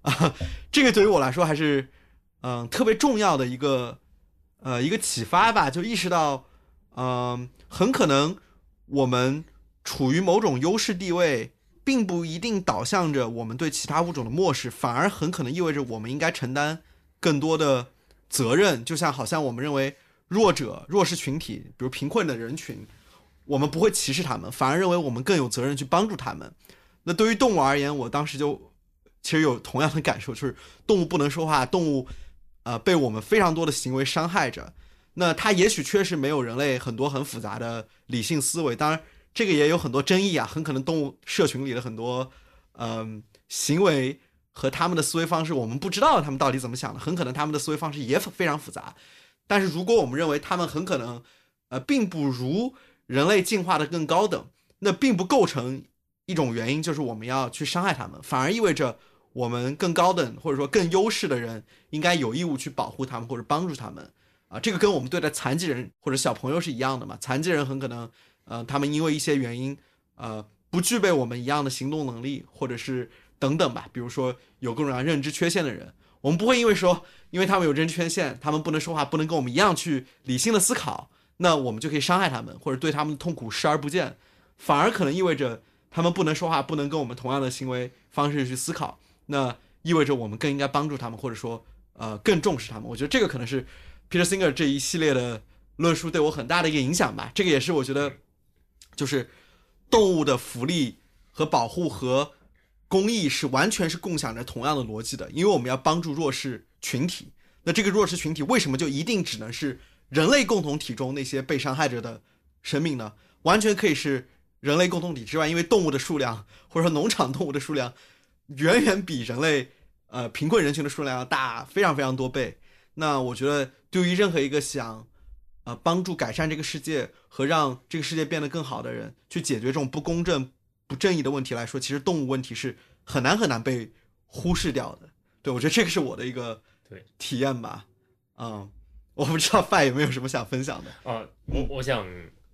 啊，这个对于我来说还是嗯特别重要的一个呃一个启发吧，就意识到嗯很可能我们处于某种优势地位，并不一定导向着我们对其他物种的漠视，反而很可能意味着我们应该承担更多的责任。就像好像我们认为弱者、弱势群体，比如贫困的人群，我们不会歧视他们，反而认为我们更有责任去帮助他们。那对于动物而言，我当时就其实有同样的感受，就是动物不能说话，动物呃被我们非常多的行为伤害着。那它也许确实没有人类很多很复杂的理性思维，当然这个也有很多争议啊。很可能动物社群里的很多嗯、行为和他们的思维方式，我们不知道他们到底怎么想的，很可能他们的思维方式也非常复杂。但是如果我们认为他们很可能呃并不如人类进化的更高等，那并不构成一种原因，就是我们要去伤害他们，反而意味着我们更高等或者说更优势的人应该有义务去保护他们或者帮助他们啊。这个跟我们对待残疾人或者小朋友是一样的嘛。残疾人很可能，呃，他们因为一些原因，呃，不具备我们一样的行动能力，或者是等等吧。比如说有各种各样认知缺陷的人，我们不会因为说，因为他们有认知缺陷，他们不能说话，不能跟我们一样去理性的思考，那我们就可以伤害他们，或者对他们的痛苦视而不见，反而可能意味着他们不能说话，不能跟我们同样的行为方式去思考，那意味着我们更应该帮助他们，或者说呃更重视他们。我觉得这个可能是 Peter Singer 这一系列的论述对我很大的一个影响吧。这个也是我觉得就是动物的福利和保护和公益是完全是共享着同样的逻辑的，因为我们要帮助弱势群体。那这个弱势群体为什么就一定只能是人类共同体中那些被伤害者的生命呢？完全可以是人类共同体之外，因为动物的数量或者说农场动物的数量远远比人类呃贫困人群的数量要大非常非常多倍。那我觉得对于任何一个想呃帮助改善这个世界和让这个世界变得更好的人，去解决这种不公正、不正义的问题来说，其实动物问题是很难很难被忽视掉的。对我觉得这个是我的一个对体验吧。嗯，我不知道范有没有什么想分享的。啊，我我想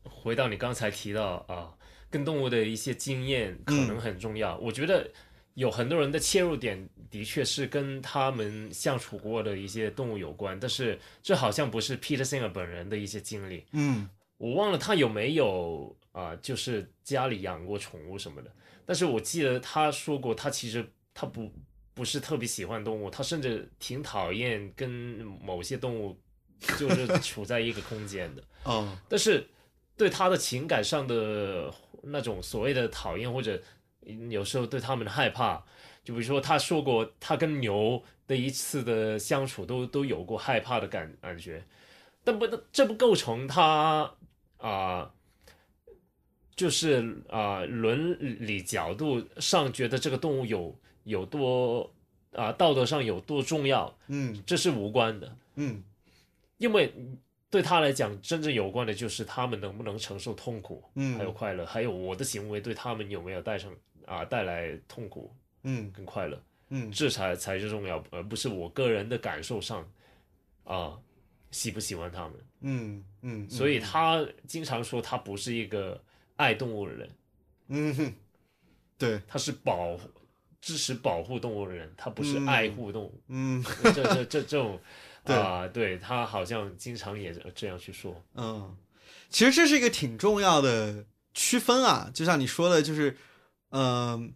回到你刚才提到啊，跟动物的一些经验可能很重要。我觉得有很多人的切入点的确是跟他们相处过的一些动物有关，但是这好像不是 Peter Singer 本人的一些经历。嗯我忘了他有没有啊、就是家里养过宠物什么的。但是我记得他说过，他其实他不不是特别喜欢动物，他甚至挺讨厌跟某些动物就是处在一个空间的。哦但是对他的情感上的那种所谓的讨厌，或者嗯有时候对他们的害怕，就比如说他说过，他跟牛的一次的相处都都有过害怕的感感觉，但不这不构成他啊、就是啊、伦理角度上觉得这个动物有有多啊、道德上有多重要，嗯。这是无关的。嗯。因为对他来讲，真正有关的就是他们能不能承受痛苦，嗯。还有快乐，还有我的行为对他们有没有带上啊带来痛苦嗯。跟快乐，嗯。这才才是重要，而不是我个人的感受上啊喜不喜欢他们。嗯嗯，所以他经常说他不是一个爱动物的人，嗯哼，对，他是保支持保护动物的人，他不是嗯爱护动物。嗯这这这这种 对啊，对他好像经常也这样去说。嗯，其实这是一个挺重要的区分啊，就像你说的，就是，嗯、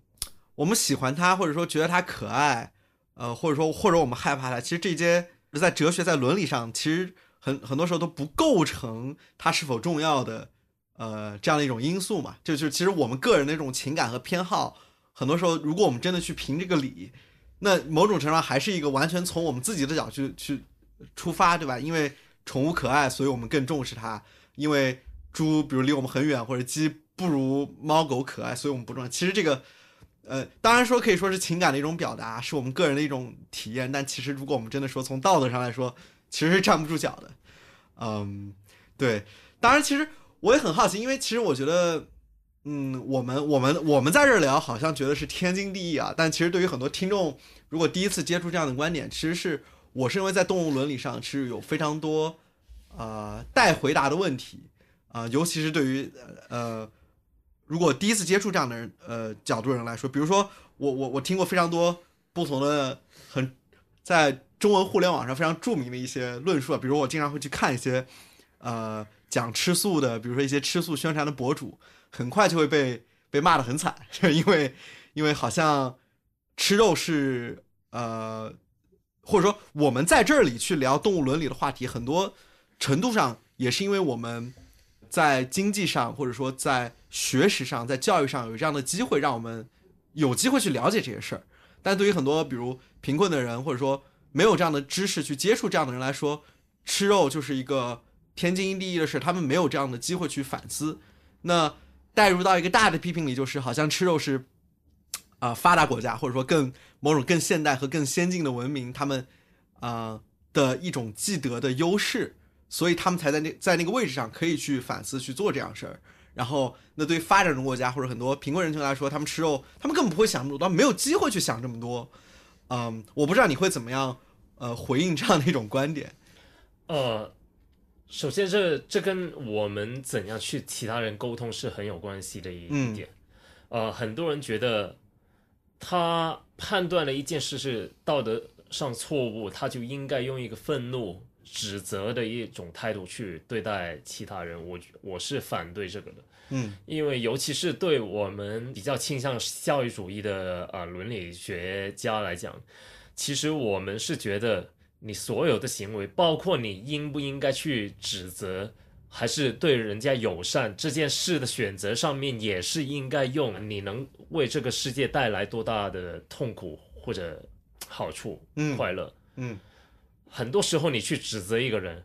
我们喜欢它，或者说觉得它可爱，呃，或者说或者我们害怕它，其实这些在哲学在伦理上，其实很很多时候都不构成它是否重要的，呃，这样的一种因素嘛。就就其实我们个人的这种情感和偏好，很多时候如果我们真的去评这个理，那某种程度上还是一个完全从我们自己的角度去去出发，对吧？因为宠物可爱，所以我们更重视它；因为猪比如离我们很远，或者鸡不如猫狗可爱，所以我们不重视。其实这个，呃，当然说可以说是情感的一种表达，是我们个人的一种体验。但其实如果我们真的说从道德上来说，其实是站不住脚的。嗯，对。当然，其实我也很好奇，因为其实我觉得。嗯，我们我们我们在这儿聊，好像觉得是天经地义啊。但其实对于很多听众，如果第一次接触这样的观点，其实是我是认为在动物伦理上是有非常多呃待回答的问题啊、尤其是对于呃如果第一次接触这样的人呃角度的人来说，比如说我我我听过非常多不同的很在中文互联网上非常著名的一些论述啊，比如我经常会去看一些呃讲吃素的，比如说一些吃素宣传的博主，很快就会被被骂得很惨，因为因为好像吃肉是呃，或者说我们在这里去聊动物伦理的话题，很多程度上也是因为我们在经济上或者说在学识上、在教育上有这样的机会，让我们有机会去了解这些事儿。但对于很多比如贫困的人，或者说没有这样的知识去接触这样的人来说，吃肉就是一个天经地义的事，他们没有这样的机会去反思。那带入到一个大的批评里，就是好像吃肉是啊、发达国家或者说更某种更现代和更先进的文明，他们啊、的一种既得的优势，所以他们才在那在那个位置上可以去反思去做这样事儿。然后，那对于发展中国家或者很多贫困人群来说，他们吃肉，他们根本不会想那么多，没有机会去想这么多。嗯，我不知道你会怎么样，呃，回应这样的一种观点。呃，首先这这跟我们怎样去其他人沟通是很有关系的一点。呃，很多人觉得他判断了一件事是道德上错误，他就应该用一个愤怒、指责的一种态度去对待其他人。我我是反对这个的。嗯因为尤其是对我们比较倾向教育主义的呃伦理学家来讲，其实我们是觉得你所有的行为，包括你应不应该去指责，还是对人家友善这件事的选择上面，也是应该用你能为这个世界带来多大的痛苦或者好处、嗯快乐。嗯很多时候你去指责一个人，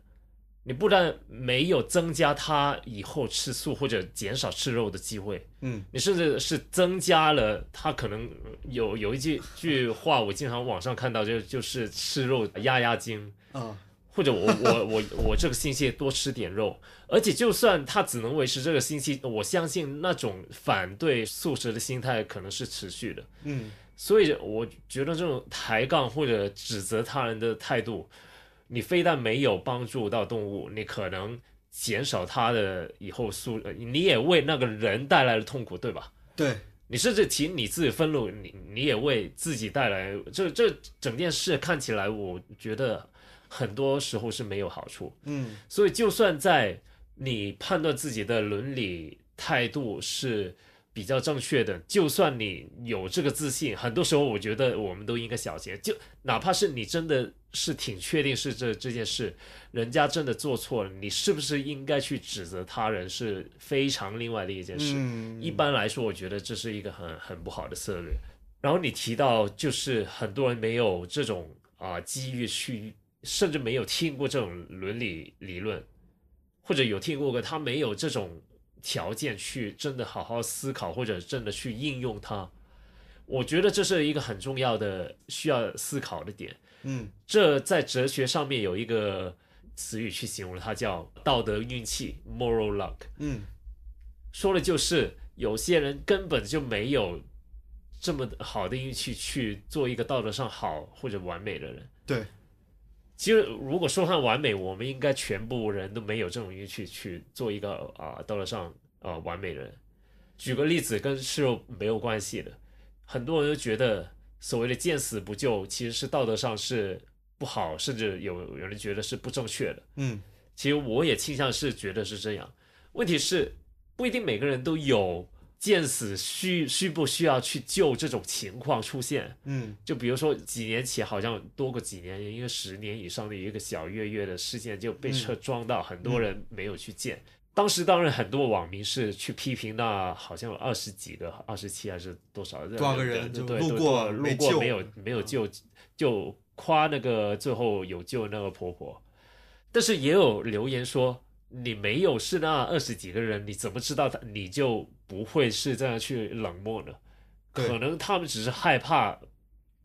你不但没有增加他以后吃素或者减少吃肉的机会，嗯你甚至是增加了他可能有有一句句话，我经常网上看到就就是吃肉压压惊，啊或者我我我我这个星期多吃点肉，而且就算他只能维持这个星期，我相信那种反对素食的心态可能是持续的。嗯所以我觉得这种抬杠或者指责他人的态度，你非但没有帮助到动物，你可能减少它的以后素，呃你也为那个人带来了痛苦，对吧？对，你甚至提你自己愤怒，你你也为自己带来这这整件事看起来，我觉得很多时候是没有好处。嗯所以，就算在你判断自己的伦理态度是比较正确的，就算你有这个自信，很多时候我觉得我们都应该小心。就哪怕是你真的是挺确定是这这件事，人家真的做错了，你是不是应该去指责他人，是非常另外的一件事。嗯一般来说，我觉得这是一个很很不好的策略。然后你提到，就是很多人没有这种啊、机遇去，甚至没有听过这种伦理理论，或者有听过个他没有这种条件去真的好好思考，或者真的去应用它。我觉得这是一个很重要的需要思考的点。嗯这在哲学上面有一个词语去形容它，叫道德运气 （moral luck）。嗯说的就是有些人根本就没有这么好的运气去做一个道德上好或者完美的人。对，其实如果说他完美，我们应该全部人都没有这种运气去做一个啊、道德上啊、完美的人。举个例子，跟吃肉没有关系的，很多人都觉得所谓的见死不救其实是道德上是不好，甚至有有人觉得是不正确的。嗯其实我也倾向是觉得是这样。问题是不一定每个人都有见死需需不需要去救这种情况出现。嗯就比如说几年前，好像多过几年，一个十年以上的一个小月月的事件就被车撞到，很多人没有去见。当时当然很多网民是去批评那好像有二十几个、二十七还是多少多少个人就对对路过路过没有没有救，就夸那个最后有救那个婆婆。但是也有留言说，你没有是那二十几个人，你怎么知道他你就不会是这样去冷漠呢？可能他们只是害怕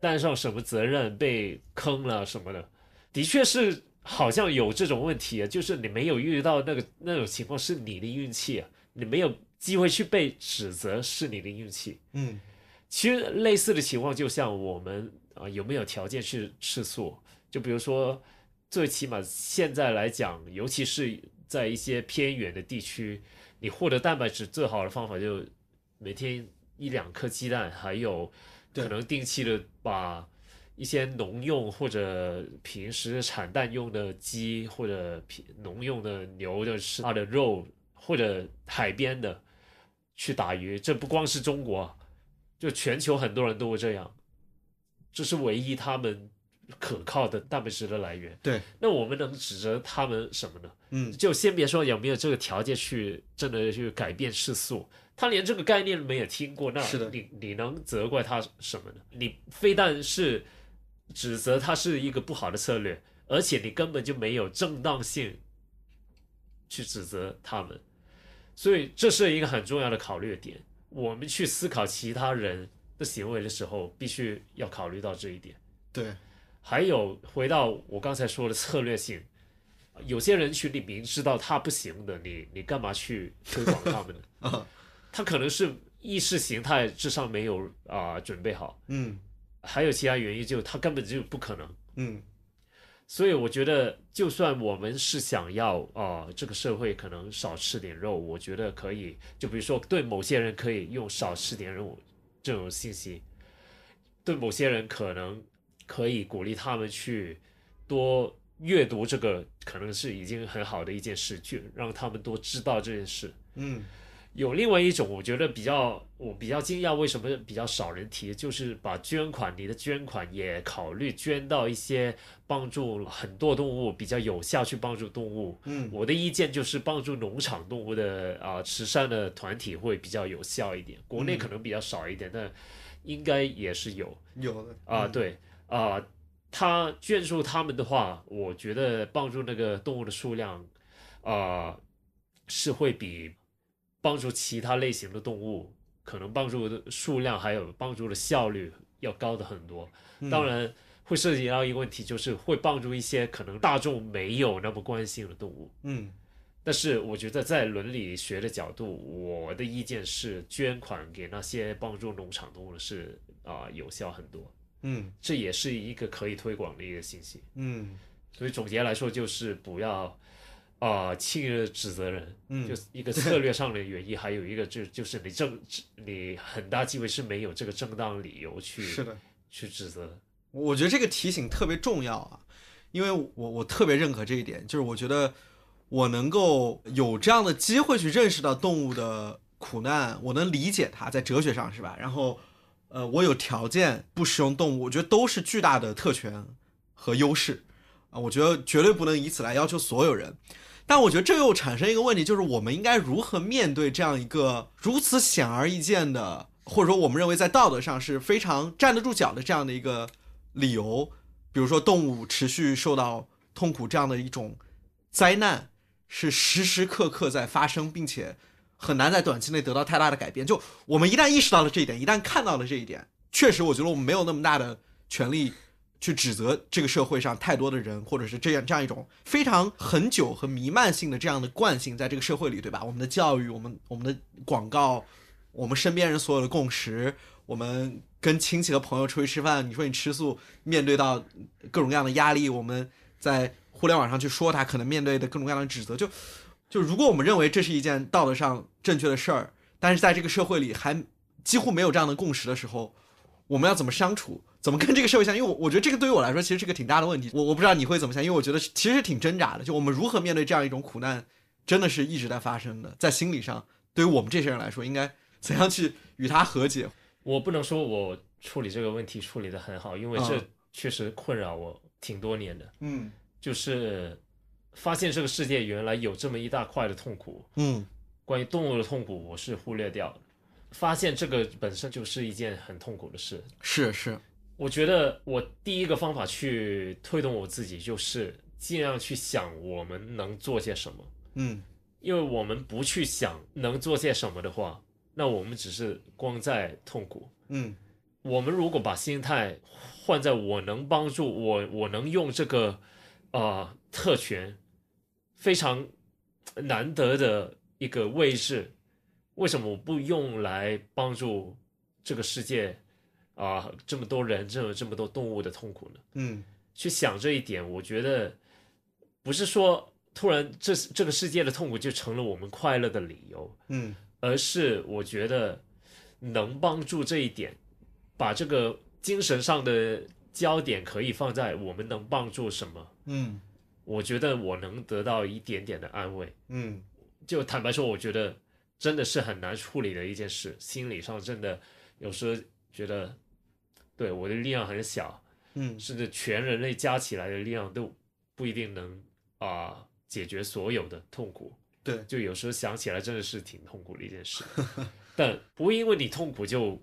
担上什么责任被坑了什么的，的确是好像有这种问题啊，就是你没有遇到那个那种情况是你的运气啊，你没有机会去被指责是你的运气。嗯其实类似的情况，就像我们啊、有没有条件去吃素？就比如说，最起码现在来讲，尤其是在一些偏远的地区，你获得蛋白质最好的方法就每天一两颗鸡蛋，还有可能定期的把一些农用或者平时产蛋用的鸡，或者平农用的牛的吃它的肉，或者海边的去打鱼，这不光是中国，就全球很多人都会这样，这是唯一他们可靠的蛋白质的来源。对，那我们能指责他们什么呢？嗯就先别说有没有这个条件去真的去改变吃素，他连这个概念没有听过，那是的你你能责怪他什么呢？你非但是指责他是一个不好的策略，而且你根本就没有正当性去指责他们，所以这是一个很重要的考虑点。我们去思考其他人的行为的时候，必须要考虑到这一点。对，还有回到我刚才说的策略性，有些人群你明知道他不行的，你你干嘛去推广他们 他可能是意识形态智商没有啊、准备好，嗯还有其他原因，就他根本就不可能。嗯所以我觉得，就算我们是想要啊、这个社会可能少吃点肉，我觉得可以。就比如说，对某些人可以用少吃点肉这种信息，对某些人可能可以鼓励他们去多阅读这个，可能是已经很好的一件事，去让他们多知道这件事。嗯有另外一种，我觉得比较我比较惊讶，为什么比较少人提，就是把捐款，你的捐款也考虑捐到一些帮助很多动物比较有效去帮助动物。嗯我的意见就是帮助农场动物的啊、慈善的团体会比较有效一点，国内可能比较少一点，但应该也是有。有的啊、嗯对啊、他捐助他们的话，我觉得帮助那个动物的数量，啊、是会比帮助其他类型的动物，可能帮助的数量还有帮助的效率要高的很多。嗯当然会涉及到一个问题，就是会帮助一些可能大众没有那么关心的动物。嗯但是我觉得在伦理学的角度，我的意见是捐款给那些帮助农场动物的是啊、有效很多。嗯这也是一个可以推广的一个信息。嗯所以总结来说，就是不要啊、轻易的指责人，嗯就是一个策略上的原因，还有一个就就是你正你很大机会是没有这个正当理由去是的。去指责。我觉得这个提醒特别重要啊，因为我我特别认可这一点，就是我觉得我能够有这样的机会去认识到动物的苦难，我能理解它在哲学上是吧？然后，呃，我有条件不使用动物，我觉得都是巨大的特权和优势啊，我觉得绝对不能以此来要求所有人。但我觉得这又产生一个问题，就是我们应该如何面对这样一个如此显而易见的，或者说我们认为在道德上是非常站得住脚的这样的一个理由，比如说动物持续受到痛苦这样的一种灾难，是时时刻刻在发生，并且很难在短期内得到太大的改变。就我们一旦意识到了这一点，一旦看到了这一点，确实我觉得我们没有那么大的权利去指责这个社会上太多的人，或者是这样这样一种非常恒久和弥漫性的这样的惯性，在这个社会里，对吧？我们的教育，我们我们的广告，我们身边人所有的共识，我们跟亲戚和朋友出去吃饭，你说你吃素，面对到各种各样的压力，我们在互联网上去说他，可能面对的各种各样的指责，就就如果我们认为这是一件道德上正确的事儿，但是在这个社会里还几乎没有这样的共识的时候，我们要怎么相处？怎么跟这个社会相？因为我我觉得这个对于我来说其实是个挺大的问题。我我不知道你会怎么想，因为我觉得其实挺挣扎的。就我们如何面对这样一种苦难，真的是一直在发生的，在心理上，对于我们这些人来说，应该 怎样去与它和解？我不能说我处理这个问题处理的很好，因为这嗯确实困扰我挺多年的。嗯就是发现这个世界原来有这么一大块的痛苦，嗯关于动物的痛苦，我是忽略掉的。发现这个本身就是一件很痛苦的事。是是，我觉得我第一个方法去推动我自己，就是尽量去想我们能做些什么。嗯因为我们不去想能做些什么的话，那我们只是光在痛苦。嗯我们如果把心态换在我能帮助我，我能用这个呃特权非常难得的一个位置，为什么我不用来帮助这个世界啊、这么多人，这么这么多动物的痛苦呢？嗯去想这一点，我觉得不是说突然这这个世界的痛苦就成了我们快乐的理由，嗯而是我觉得能帮助这一点，把这个精神上的焦点可以放在我们能帮助什么，嗯我觉得我能得到一点点的安慰。嗯就坦白说，我觉得真的是很难处理的一件事，心理上真的有时候觉得，对我的力量很小，嗯甚至全人类加起来的力量都不一定能啊、解决所有的痛苦。对就有时候想起来真的是挺痛苦的一件事，但不会因为你痛苦就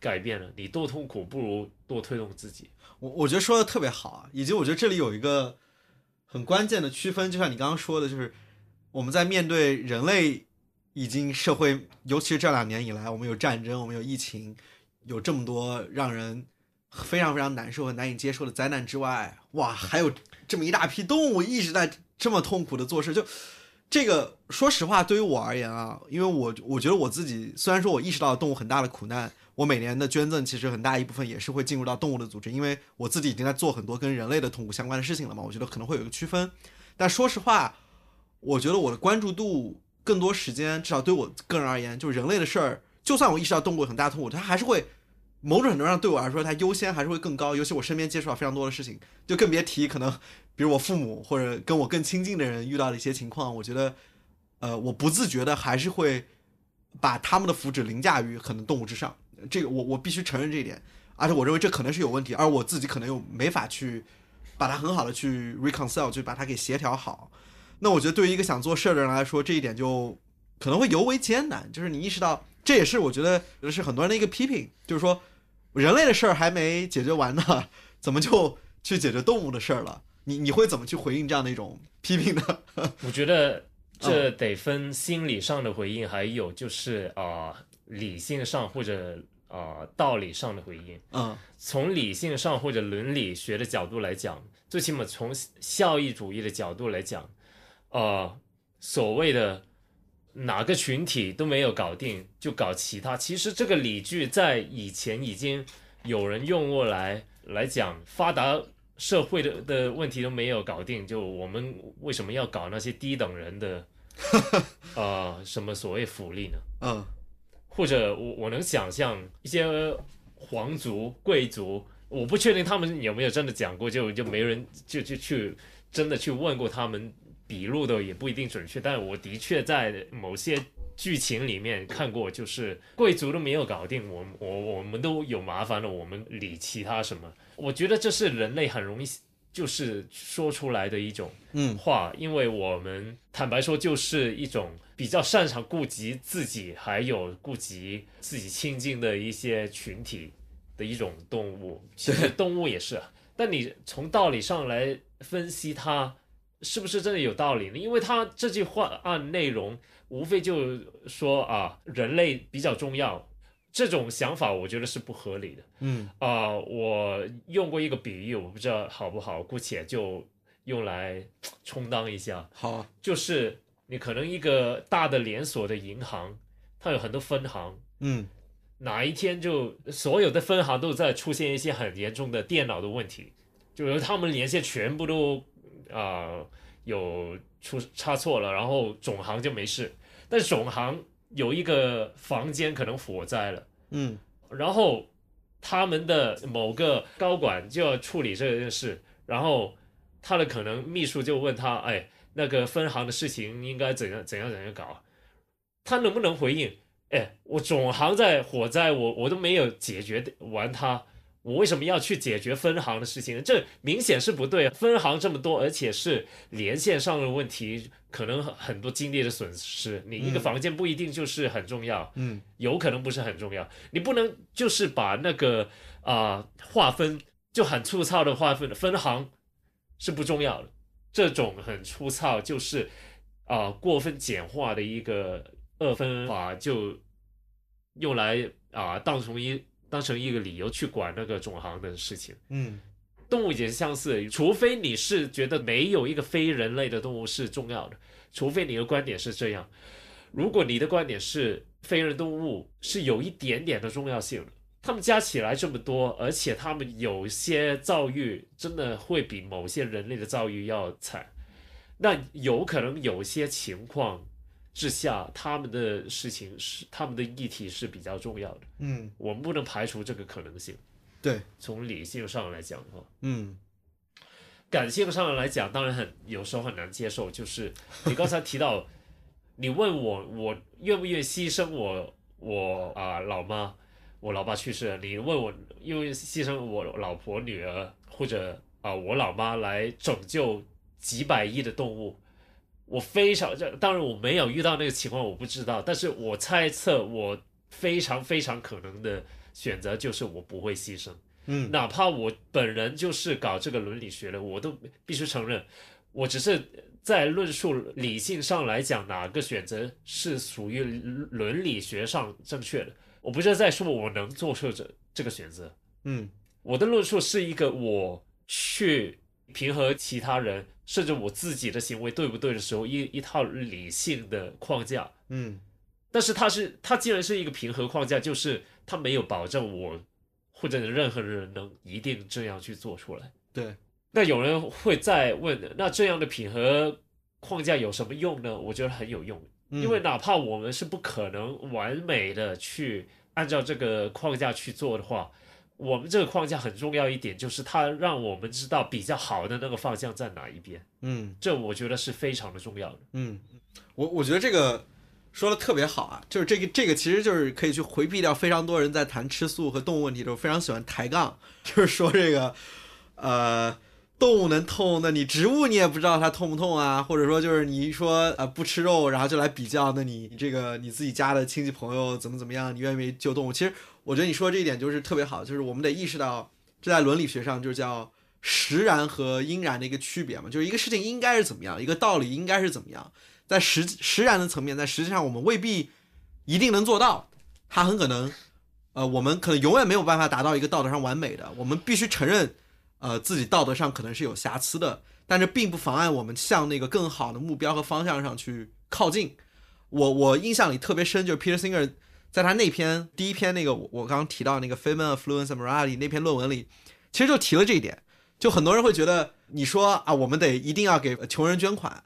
改变了，你多痛苦不如多推动自己。我我觉得说的特别好啊，以及我觉得这里有一个很关键的区分，就像你刚刚说的，就是我们在面对人类已经社会，尤其是这两年以来，我们有战争，我们有疫情，有这么多让人非常非常难受和难以接受的灾难之外，哇，还有这么一大批动物一直在这么痛苦的做事，就这个，说实话，对于我而言啊，因为我我觉得我自己虽然说我意识到动物很大的苦难，我每年的捐赠其实很大一部分也是会进入到动物的组织，因为我自己已经在做很多跟人类的痛苦相关的事情了嘛，我觉得可能会有一个区分。但说实话，我觉得我的关注度更多时间，至少对我个人而言，就是人类的事儿，就算我意识到动物很大痛苦，它还是会某种程度上对我来说，它优先还是会更高。尤其我身边接触到非常多的事情，就更别提可能，比如我父母或者跟我更亲近的人遇到的一些情况，我觉得，呃，我不自觉的还是会把他们的福祉凌驾于可能动物之上。这个我我必须承认这一点，而且我认为这可能是有问题，而我自己可能又没法去把它很好的去 reconcile，就把它给协调好。那我觉得对于一个想做事儿的人来说，这一点就可能会尤为艰难。就是你意识到，这也是我觉得是很多人的一个批评，就是说人类的事儿还没解决完呢，怎么就去解决动物的事儿了？你你会怎么去回应这样的一种批评呢？我觉得这得分心理上的回应，还有就是啊、理性上或者啊、道理上的回应。嗯从理性上或者伦理学的角度来讲，最起码从效益主义的角度来讲，呃，所谓的哪个群体都没有搞定，就搞其他。其实这个理据在以前已经有人用过来来讲，发达社会的的问题都没有搞定，就我们为什么要搞那些低等人的 呃什么所谓福利呢？嗯或者我我能想象一些皇族贵族，我不确定他们有没有真的讲过，就就没人就就去真的去问过他们，笔录的也不一定准确，但是我的确在某些剧情里面看过，就是贵族都没有搞定，我我我们都有麻烦了，我们理其他什么？我觉得这是人类很容易就是说出来的一种嗯话，因为我们坦白说，就是一种比较擅长顾及自己，还有顾及自己亲近的一些群体的一种动物。其实 动物也是啊，但你从道理上来分析它是不是真的有道理呢？因为他这句话按内容，无非就说啊，人类比较重要。这种想法我觉得是不合理的。嗯啊、我用过一个比喻，我不知道好不好，姑且就用来充当一下。好啊就是你可能一个大的连锁的银行，它有很多分行，嗯哪一天就所有的分行都在出现一些很严重的电脑的问题，就是他们连线全部都啊、有出差错了，然后总行就没事，但是总行有一个房间可能火灾了。嗯然后他们的某个高管就要处理这件事，然后他的可能秘书就问他，哎，那个分行的事情应该怎样怎样怎样搞？他能不能回应？哎，我总行在火灾，我我都没有解决完它，我为什么要去解决分行的事情呢？这明显是不对。分行这么多，而且是连线上的问题，可能很很多精力的损失。你一个嗯房间不一定就是很重要。嗯有可能不是很重要，你不能就是把那个啊、划分就很粗糙的划分分行是不重要的，这种很粗糙就是啊、过分简化的一个二分法，就用来啊、当成一当成一个理由去管那个总行的事情。嗯动物也是相似的，除非你是觉得没有一个非人类的动物是重要的，除非你的观点是这样。如果你的观点是非人动物是有一点点的重要性的，它们加起来这么多，而且他们有些遭遇真的会比某些人类的遭遇要惨，那有可能有些情况之下，他们的事情是他们的议题是比较重要的，嗯我们不能排除这个可能性。对，从理性上来讲的话，嗯感性上来讲，当然很有时候很难接受。就是 你刚才提到，你问我我愿不愿意牺牲我我啊、老妈，我老爸去世了，你问我愿不愿意牺牲我老婆女儿或者啊、我老妈来拯救几百亿的动物，我非常这当然我没有遇到那个情况，我不知道，但是我猜测我非常非常可能的选择就是我不会牺牲。嗯哪怕我本人就是搞这个伦理学的，我都必须承认，我只是在论述理性上来讲，哪个选择是属于伦理学上正确的。我不是在说我能做出这这个选择，嗯我的论述是一个我去平和其他人，甚至我自己的行为对不对的时候，一一套理性的框架。嗯但是它是它既然是一个平衡框架，就是它没有保证我或者任何人能一定这样去做出来。对，那有人会再问，那这样的平衡框架有什么用呢？我觉得很有用，嗯因为哪怕我们是不可能完美的去按照这个框架去做的话，我们这个框架很重要一点，就是它让我们知道比较好的那个方向在哪一边，嗯这我觉得是非常的重要的。嗯，我我觉得这个说的特别好啊，就是这个这个其实就是可以去回避掉非常多人在谈吃素和动物问题的时候非常喜欢抬杠，就是说这个呃。动物能痛，那你植物你也不知道它痛不痛啊？或者说就是你一说呃不吃肉，然后就来比较，那你这个你自己家的亲戚朋友怎么怎么样，你愿不愿意救动物？其实我觉得你说这一点就是特别好，就是我们得意识到这在伦理学上就叫实然和应然的一个区别嘛，就是一个事情应该是怎么样，一个道理应该是怎么样，在实实然的层面，在实际上我们未必一定能做到，它很可能，呃，我们可能永远没有办法达到一个道德上完美的，我们必须承认，呃，自己道德上可能是有瑕疵的，但这并不妨碍我们向那个更好的目标和方向上去靠近。我我印象里特别深，就是 Peter Singer 在他那篇第一篇那个我我刚提到那个 Feynman Affluence and Morality 那篇论文里，其实就提了这一点。就很多人会觉得，你说啊，我们得一定要给穷人捐款，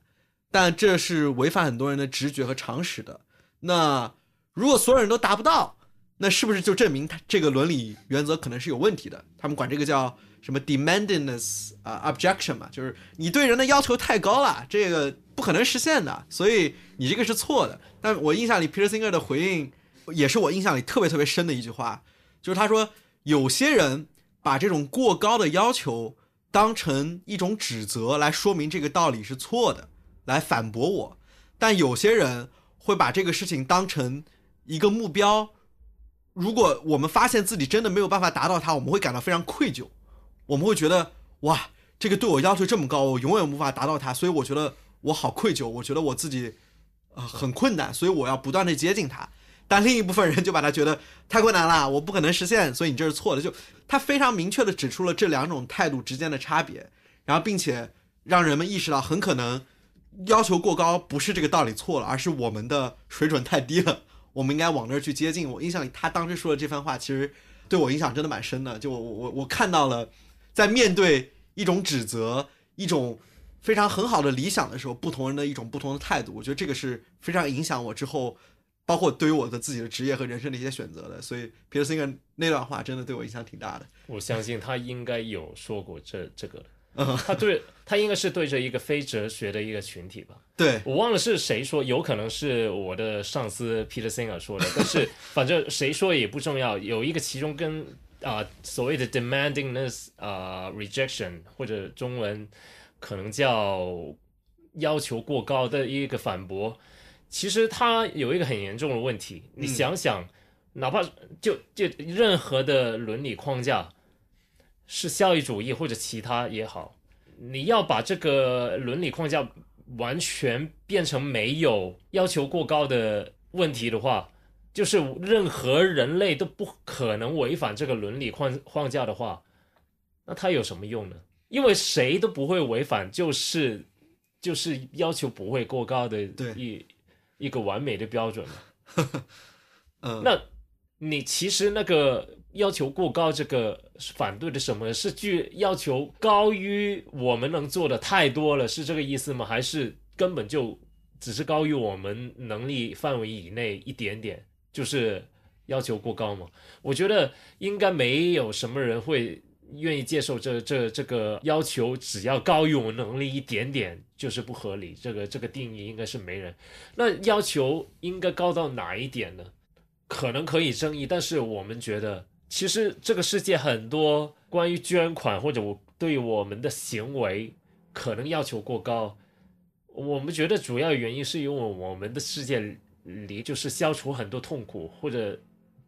但这是违反很多人的直觉和常识的。那如果所有人都达不到，那是不是就证明他这个伦理原则可能是有问题的？他们管这个叫什么 demandingness 啊、objection 嘛，就是你对人的要求太高了，这个不可能实现的，所以你这个是错的。但我印象里 Peter Singer 的回应也是我印象里特别特别深的一句话，就是他说有些人把这种过高的要求当成一种指责来说明这个道理是错的，来反驳我；但有些人会把这个事情当成一个目标。如果我们发现自己真的没有办法达到它，我们会感到非常愧疚，我们会觉得哇，这个对我要求这么高，我永远无法达到它，所以我觉得我好愧疚，我觉得我自己呃很困难，所以我要不断的接近它。但另一部分人就把他觉得太困难了，我不可能实现，所以你这是错的。就他非常明确的指出了这两种态度之间的差别，然后并且让人们意识到，很可能要求过高不是这个道理错了，而是我们的水准太低了，我们应该往那儿去接近。我印象里他当时说的这番话，其实对我影响真的蛮深的。就我我我看到了，在面对一种指责、一种非常很好的理想的时候，不同人的一种不同的态度，我觉得这个是非常影响我之后。包括对于我的自己的职业和人生的一些选择的，所以 Peter Singer 那段话真的对我影响挺大的。我相信他应该有说过这这个他对他应该是对着一个非哲学的一个群体吧。对，我忘了是谁说，有可能是我的上司 Peter Singer 说的，但是 反正谁说也不重要。有一个其中跟啊、所谓的 demandingness 啊、rejection 或者中文可能叫要求过高的一个反驳，其实它有一个很严重的问题。你想想，哪怕就就任何的伦理框架是效益主义或者其他也好，你要把这个伦理框架完全变成没有要求过高的问题的话，就是任何人类都不可能违反这个伦理框框架的话，那它有什么用呢？因为谁都不会违反，就是就是要求不会过高的对一一个完美的标准嘛。嗯，那你其实那个要求过高，这个反对的什么？是具要求高于我们能做的太多了，是这个意思吗？还是根本就只是高于我们能力范围以内一点点？就是要求过高吗？我觉得应该没有什么人会愿意接受这这这个要求，只要高于我能力一点点就是不合理。这个这个定义应该是没人。那要求应该高到哪一点呢？可能可以争议，但是我们觉得，其实这个世界很多关于捐款或者我对我们的行为可能要求过高。我们觉得主要原因是因为我们的世界离就是消除很多痛苦或者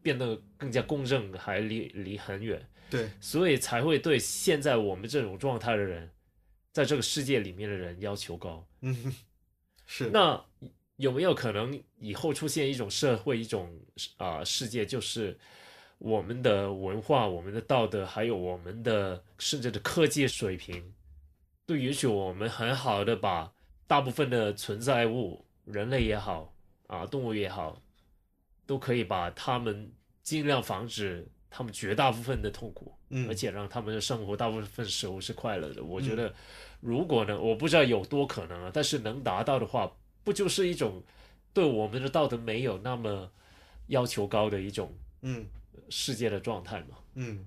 变得更加公正还离离很远，对，所以才会对现在我们这种状态的人，在这个世界里面的人要求高。嗯，是。那有没有可能以后出现一种社会一种啊世界，就是我们的文化、我们的道德，还有我们的甚至的科技水平，都允许我们很好的把。大部分的存在物，人类也好啊，动物也好，都可以把它们尽量防止他们绝大部分的痛苦，嗯，而且让他们的生活大部分时候是快乐的。我觉得，如果呢，我不知道有多可能啊，但是能达到的话，不就是一种对我们的道德没有那么要求高的一种嗯世界的状态吗？嗯，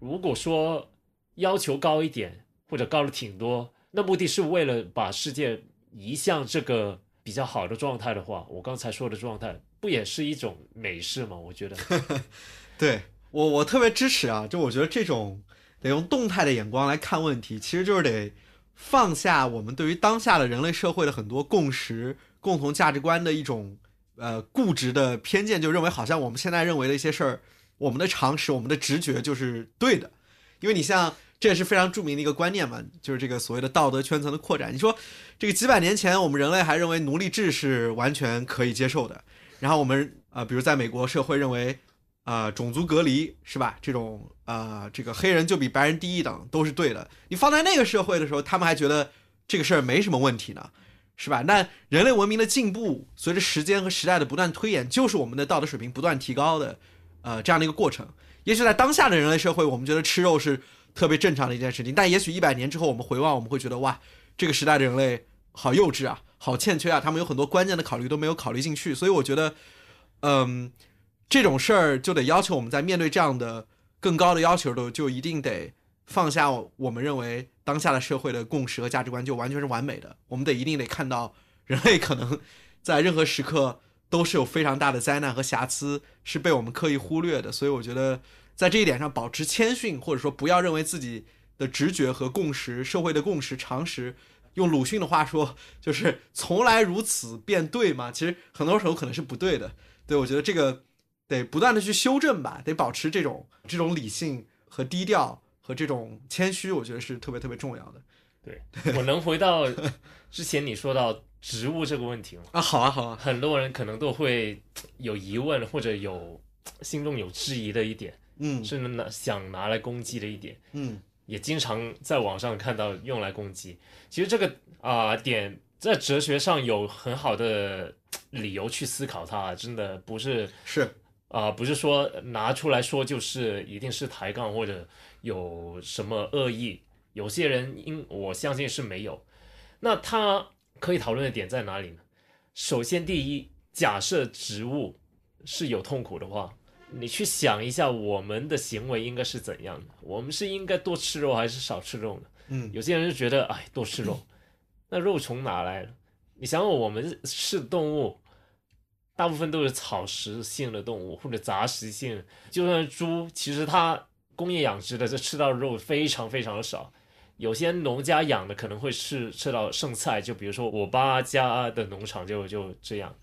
如果说要求高一点，或者高了挺多。那目的是为了把世界移向这个比较好的状态的话，我刚才说的状态不也是一种美事吗？我觉得，对我我特别支持啊！就我觉得这种得用动态的眼光来看问题，其实就是得放下我们对于当下的人类社会的很多共识、共同价值观的一种呃固执的偏见，就认为好像我们现在认为的一些事儿，我们的常识、我们的直觉就是对的，因为你像。这也是非常著名的一个观念嘛，就是这个所谓的道德圈层的扩展。你说，这个几百年前我们人类还认为奴隶制是完全可以接受的，然后我们啊，比如在美国社会认为，啊，种族隔离是吧？这种啊，这个黑人就比白人低一等都是对的。你放在那个社会的时候，他们还觉得这个事儿没什么问题呢，是吧？那人类文明的进步，随着时间和时代的不断推演，就是我们的道德水平不断提高的，呃，这样的一个过程。也许在当下的人类社会，我们觉得吃肉是。特别正常的一件事情，但也许一百年之后我们回望，我们会觉得哇，这个时代的人类好幼稚啊，好欠缺啊，他们有很多关键的考虑都没有考虑进去。所以我觉得，嗯，这种事儿就得要求我们在面对这样的更高的要求的，就一定得放下我们认为当下的社会的共识和价值观就完全是完美的。我们得一定得看到人类可能在任何时刻都是有非常大的灾难和瑕疵，是被我们刻意忽略的。所以我觉得。在这一点上保持谦逊，或者说不要认为自己的直觉和共识、社会的共识、常识，用鲁迅的话说，就是从来如此便对吗？其实很多时候可能是不对的。对我觉得这个得不断的去修正吧，得保持这种这种理性和低调和这种谦虚，我觉得是特别特别重要的。对我能回到之前你说到植物这个问题吗？啊，好啊，好啊，很多人可能都会有疑问或者有心中有质疑的一点。嗯，甚至拿想拿来攻击的一点，嗯，也经常在网上看到用来攻击。其实这个啊点在哲学上有很好的理由去思考它，真的不是是啊，不是说拿出来说就是一定是抬杠或者有什么恶意。有些人应我相信是没有。那他可以讨论的点在哪里呢？首先，第一，假设植物是有痛苦的话。你去想一下，我们的行为应该是怎样的？我们是应该多吃肉还是少吃肉呢？嗯，有些人就觉得，哎，多吃肉，那肉从哪来的？你想想，我们是动物，大部分都是草食性的动物或者杂食性。就算猪，其实它工业养殖的，这吃到肉非常非常的少。有些农家养的可能会吃吃到剩菜，就比如说我爸家的农场就就这样。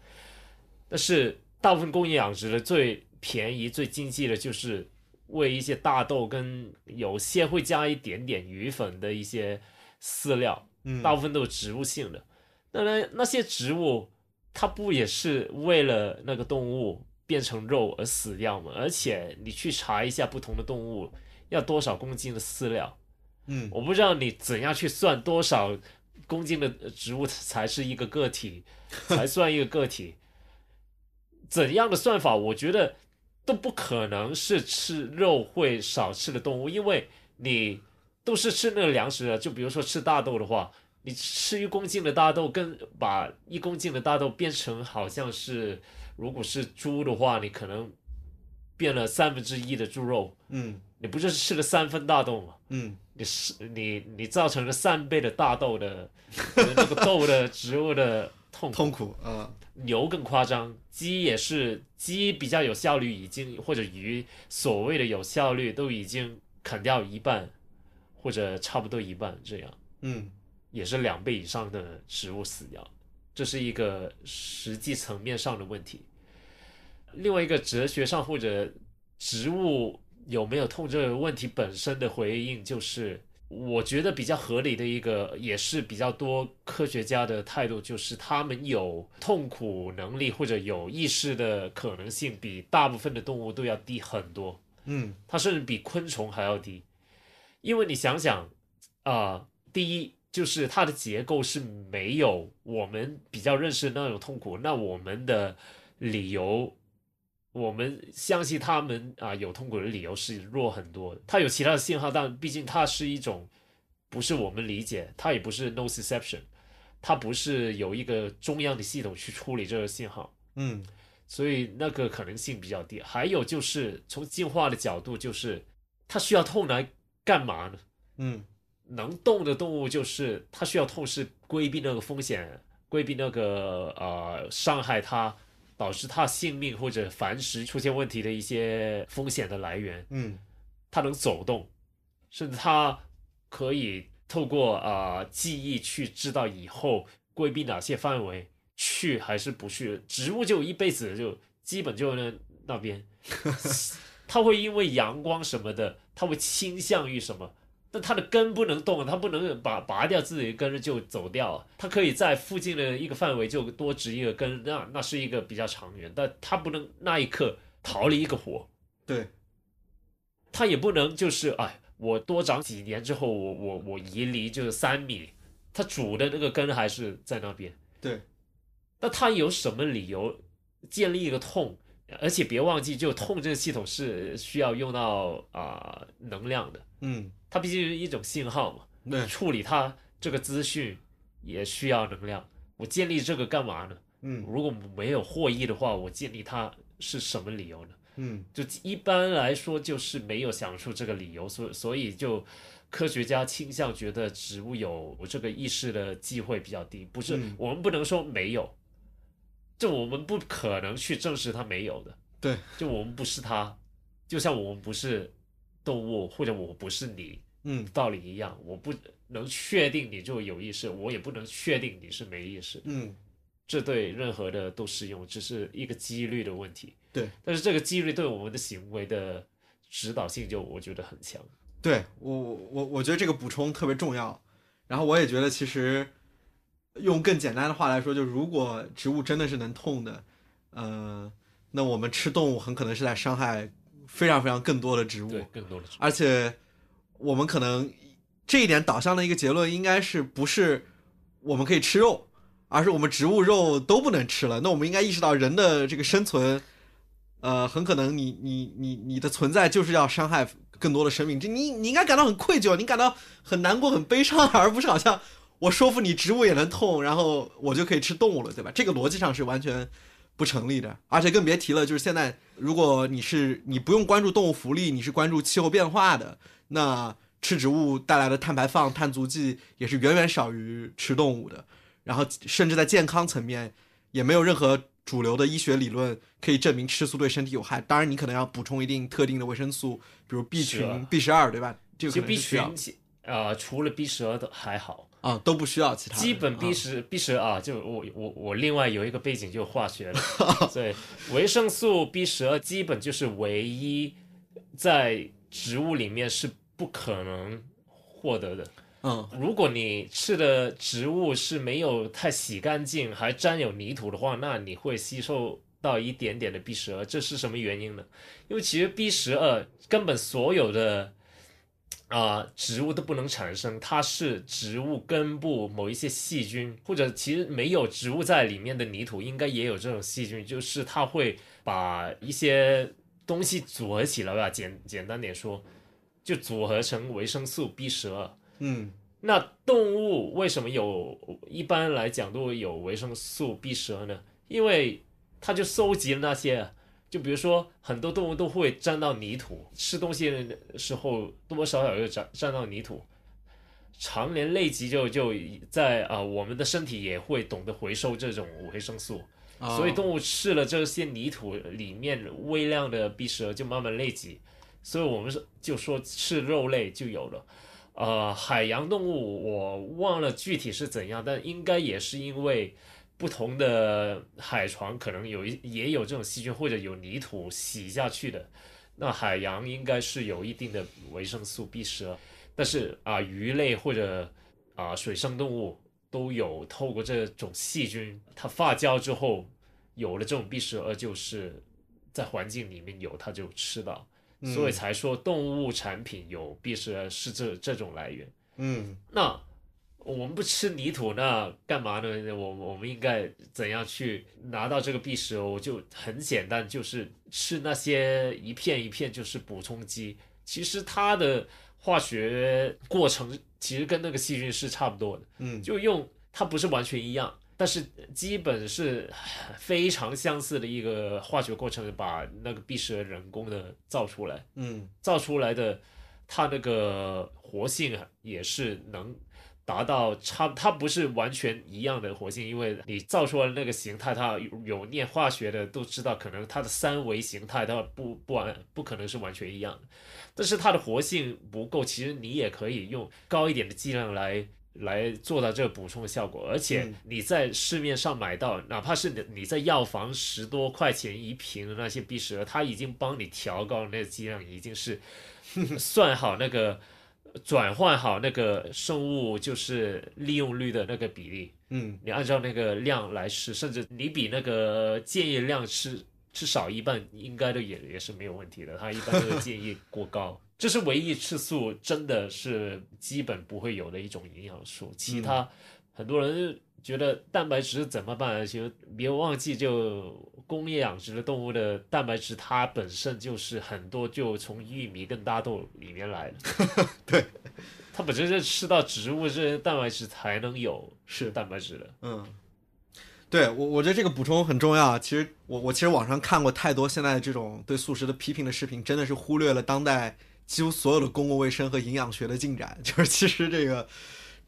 但是大部分工业养殖的最便宜最经济的就是喂一些大豆，跟有些会加一点点鱼粉的一些饲料，嗯，大部分都是植物性的。那那那些植物，它不也是为了那个动物变成肉而死掉吗？而且你去查一下不同的动物要多少公斤的饲料，嗯，我不知道你怎样去算多少公斤的植物才是一个个体，才算一个个体，怎样的算法？我觉得。都不可能是吃肉会少吃的动物，因为你都是吃那个粮食的。就比如说吃大豆的话，你吃一公斤的大豆，跟把一公斤的大豆变成好像是，如果是猪的话，你可能变了三分之一的猪肉，嗯你不就是吃了三分大豆吗？嗯你是你你造成了三倍的大豆的那个豆的植物的痛苦。痛苦，啊牛更夸张，鸡也是鸡比较有效率，已经或者鱼所谓的有效率都已经砍掉一半，或者差不多一半，这样嗯也是两倍以上的植物死掉，这是一个实际层面上的问题。另外一个哲学上或者植物有没有痛这个问题本身的回应，就是我觉得比较合理的一个，也是比较多科学家的态度，就是他们有痛苦能力或者有意识的可能性，比大部分的动物都要低很多。嗯它甚至比昆虫还要低。因为你想想，啊、第一就是它的结构是没有我们比较认识的那种痛苦，那我们的理由，我们相信他们啊、有痛苦的理由是弱很多的。它有其他的信号，但毕竟它是一种不是我们理解，它也不是 nociception，它不是有一个中央的系统去处理这个信号。嗯所以那个可能性比较低。还有就是从进化的角度，就是它需要痛来干嘛呢？嗯能动的动物就是它需要痛是规避那个风险，规避那个呃伤害它，导致它性命或者繁殖出现问题的一些风险的来源。嗯它能走动，甚至它可以透过啊、呃记忆去知道以后规避哪些范围去还是不去。植物就一辈子就基本就那那边，它会因为阳光什么的，它会倾向于什么？但它的根不能动，它不能把拔掉自己的根就走掉，它可以在附近的一个范围就多植一个根，那那是一个比较长远，但它不能那一刻逃离一个火。对，它也不能就是哎，我多长几年之后，我我我移离就是三米，它主的那个根还是在那边。对，那它有什么理由建立一个痛？而且别忘记，就痛这个系统是需要用到啊、能量的，嗯它毕竟是一种信号嘛，对，处理它这个资讯也需要能量。我建立这个干嘛呢？嗯如果没有获益的话，我建立它是什么理由呢？嗯就一般来说，就是没有想出这个理由，所所以就科学家倾向觉得植物有这个意识的机会比较低，不是、嗯我们不能说没有，就我们不可能去证实它没有的，对，就我们不是它，就像我们不是动物或者我不是你嗯道理一样，我不能确定你就有意识，我也不能确定你是没意识，嗯这对任何的都适用，只是一个几率的问题。对，但是这个几率对我们的行为的指导性就我觉得很强。对我我我觉得这个补充特别重要，然后我也觉得其实用更简单的话来说，就如果植物真的是能痛的，呃，那我们吃动物很可能是在伤害非常非常更多的植物，对，更多的而且我们可能这一点导向的一个结论应该是不是我们可以吃肉，而是我们植物肉都不能吃了。那我们应该意识到人的这个生存，呃，很可能你你你你的存在就是要伤害更多的生命，这你你应该感到很愧疚，你感到很难过、很悲伤，而不是好像我说服你植物也能痛，然后我就可以吃动物了，对吧？这个逻辑上是完全不成立的，而且更别提了，就是现在如果你是你不用关注动物福利，你是关注气候变化的，那吃植物带来的碳排放、碳足迹也是远远少于吃动物的。然后甚至在健康层面，也没有任何主流的医学理论可以证明吃素对身体有害。当然，你可能要补充一定特定的维生素，比如 B 群 B 十二，对吧？这个可能需要群呃，除了 B 十二的还好，啊，都不需要其他。基本 B 啊十 B 十二就我我我另外有一个背景就化学了，对维生素 B 十二基本就是唯一在植物里面是不可能获得的。嗯如果你吃的植物是没有太洗干净，还沾有泥土的话，那你会吸收到一点点的 B 十二。这是什么原因呢？因为其实 B 十二根本所有的啊、植物都不能产生，它是植物根部某一些细菌，或者其实没有植物在里面的泥土应该也有这种细菌，就是它会把一些东西组合起来吧，简简单点说，就组合成维生素 B 十二。嗯那动物为什么有？一般来讲都有维生素 B 十二呢？因为它就收集了那些就比如说，很多动物都会沾到泥土，吃东西的时候多多少少又沾沾到泥土。常年累积就就在啊、我们的身体也会懂得回收这种维生素，所以动物吃了这些泥土里面微量的 B 十二就慢慢累积，所以我们就说吃肉类就有了。呃，海洋动物我忘了具体是怎样，但应该也是因为不同的海床可能有一也有这种细菌，或者有泥土洗下去的。那海洋应该是有一定的维生素 B 十二，但是啊、鱼类或者啊、水生动物都有透过这种细菌，它发酵之后有了这种 B 十二，就是在环境里面有，它就吃到。所以才说动物产品有 B 十二是这这种来源。嗯那我们不吃泥土，那干嘛呢？我我们应该怎样去拿到这个 B 十二？就很简单，就是吃那些一片一片就是补充剂。其实它的化学过程其实跟那个细菌是差不多的，嗯就用它不是完全一样，但是基本是非常相似的一个化学过程，把那个十二人工的造出来。嗯造出来的它那个活性啊，也是能达到差，它不是完全一样的活性，因为你造出来那个形态，它有有念化学的都知道，可能它的三维形态它不不完不可能是完全一样的，但是它的活性不够，其实你也可以用高一点的剂量来。来做到这个补充的效果，而且嗯你在市面上买到，哪怕是你你在药房十多块钱一瓶的那些 B 十二，它已经帮你调高了那个剂量，已经是 算好那个转换好那个生物就是利用率的那个比例，嗯你按照那个量来吃，甚至你比那个建议量吃吃少一半，应该都也也是没有问题的。他一般都是建议过高，这是唯一吃素真的是基本不会有的一种营养素。其他很多人觉得蛋白质怎么办？其实别忘记，就工业养殖的动物的蛋白质，它本身就是很多就从玉米跟大豆里面来的。对，它本身是吃到植物这些蛋白质才能有是蛋白质的。嗯，对我我觉得这个补充很重要啊。其实我我其实网上看过太多现在这种对素食的批评的视频，真的是忽略了当代几乎所有的公共卫生和营养学的进展。就是其实这个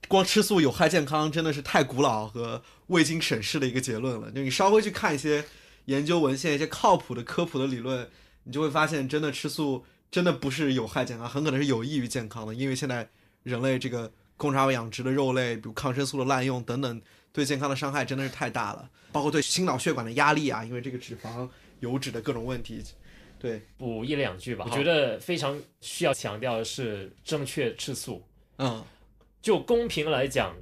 光吃素有害健康，真的是太古老和未经审视的一个结论了。就你稍微去看一些研究文献，一些靠谱的科普的理论，你就会发现，真的吃素真的不是有害健康，很可能是有益于健康的。因为现在人类这个工厂养殖的肉类，比如抗生素的滥用等等，对健康的伤害真的是太大了，包括对心脑血管的压力啊，因为这个脂肪、油脂的各种问题。对，补一两句吧。我觉得非常需要强调的是正确吃素。嗯就公平来讲，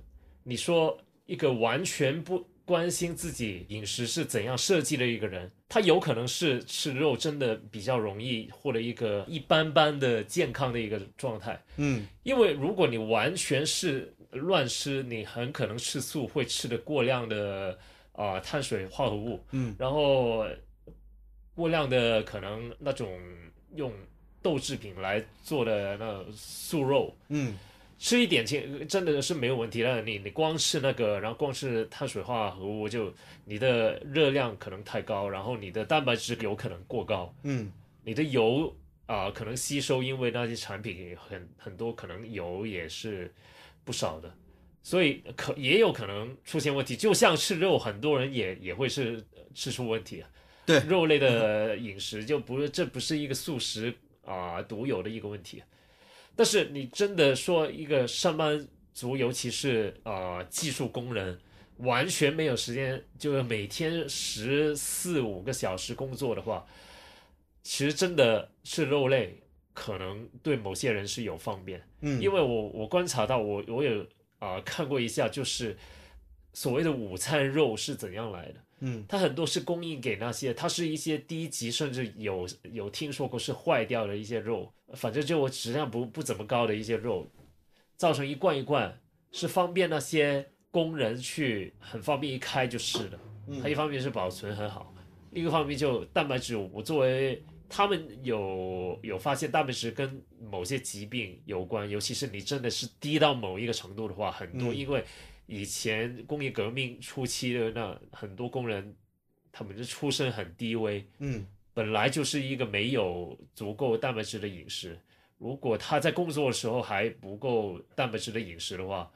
你说一个完全不关心自己饮食是怎样设计的一个人，他有可能是吃肉真的比较容易获得一个一般般的健康的一个状态。嗯。因为如果你完全是乱吃，你很可能吃素会吃的过量的啊、呃碳水化合物，嗯，然后过量的可能那种用豆制品来做的那素肉，嗯吃一点其实真的是没有问题的。你你光吃那个，然后光吃碳水化合物，就你的热量可能太高，然后你的蛋白质有可能过高，嗯你的油啊、可能吸收，因为那些产品很很多，可能油也是不少的，所以可也有可能出现问题。就像吃肉，很多人也也会是吃出问题啊。对肉类的饮食就不是这不是一个素食啊、独有的一个问题。但是你真的说一个上班族，尤其是啊、技术工人，完全没有时间，就是每天十四五个小时工作的话，其实真的是肉类可能对某些人是有方便，嗯，因为我我观察到我我有啊、看过一下，就是所谓的午餐肉是怎样来的。嗯。它很多是供应给那些，它是一些低级，甚至有有听说过是坏掉的一些肉，反正就质量不不怎么高的一些肉，造成一罐一罐，是方便那些工人去很方便一开就是的。它一方面是保存很好，另一个方面就蛋白质，我作为他们有有发现蛋白质跟某些疾病有关，尤其是你真的是低到某一个程度的话，很多、嗯。因为以前工业革命初期的那很多工人，他们的出身很低微，嗯。本来就是一个没有足够蛋白质的饮食，如果他在工作的时候还不够蛋白质的饮食的话，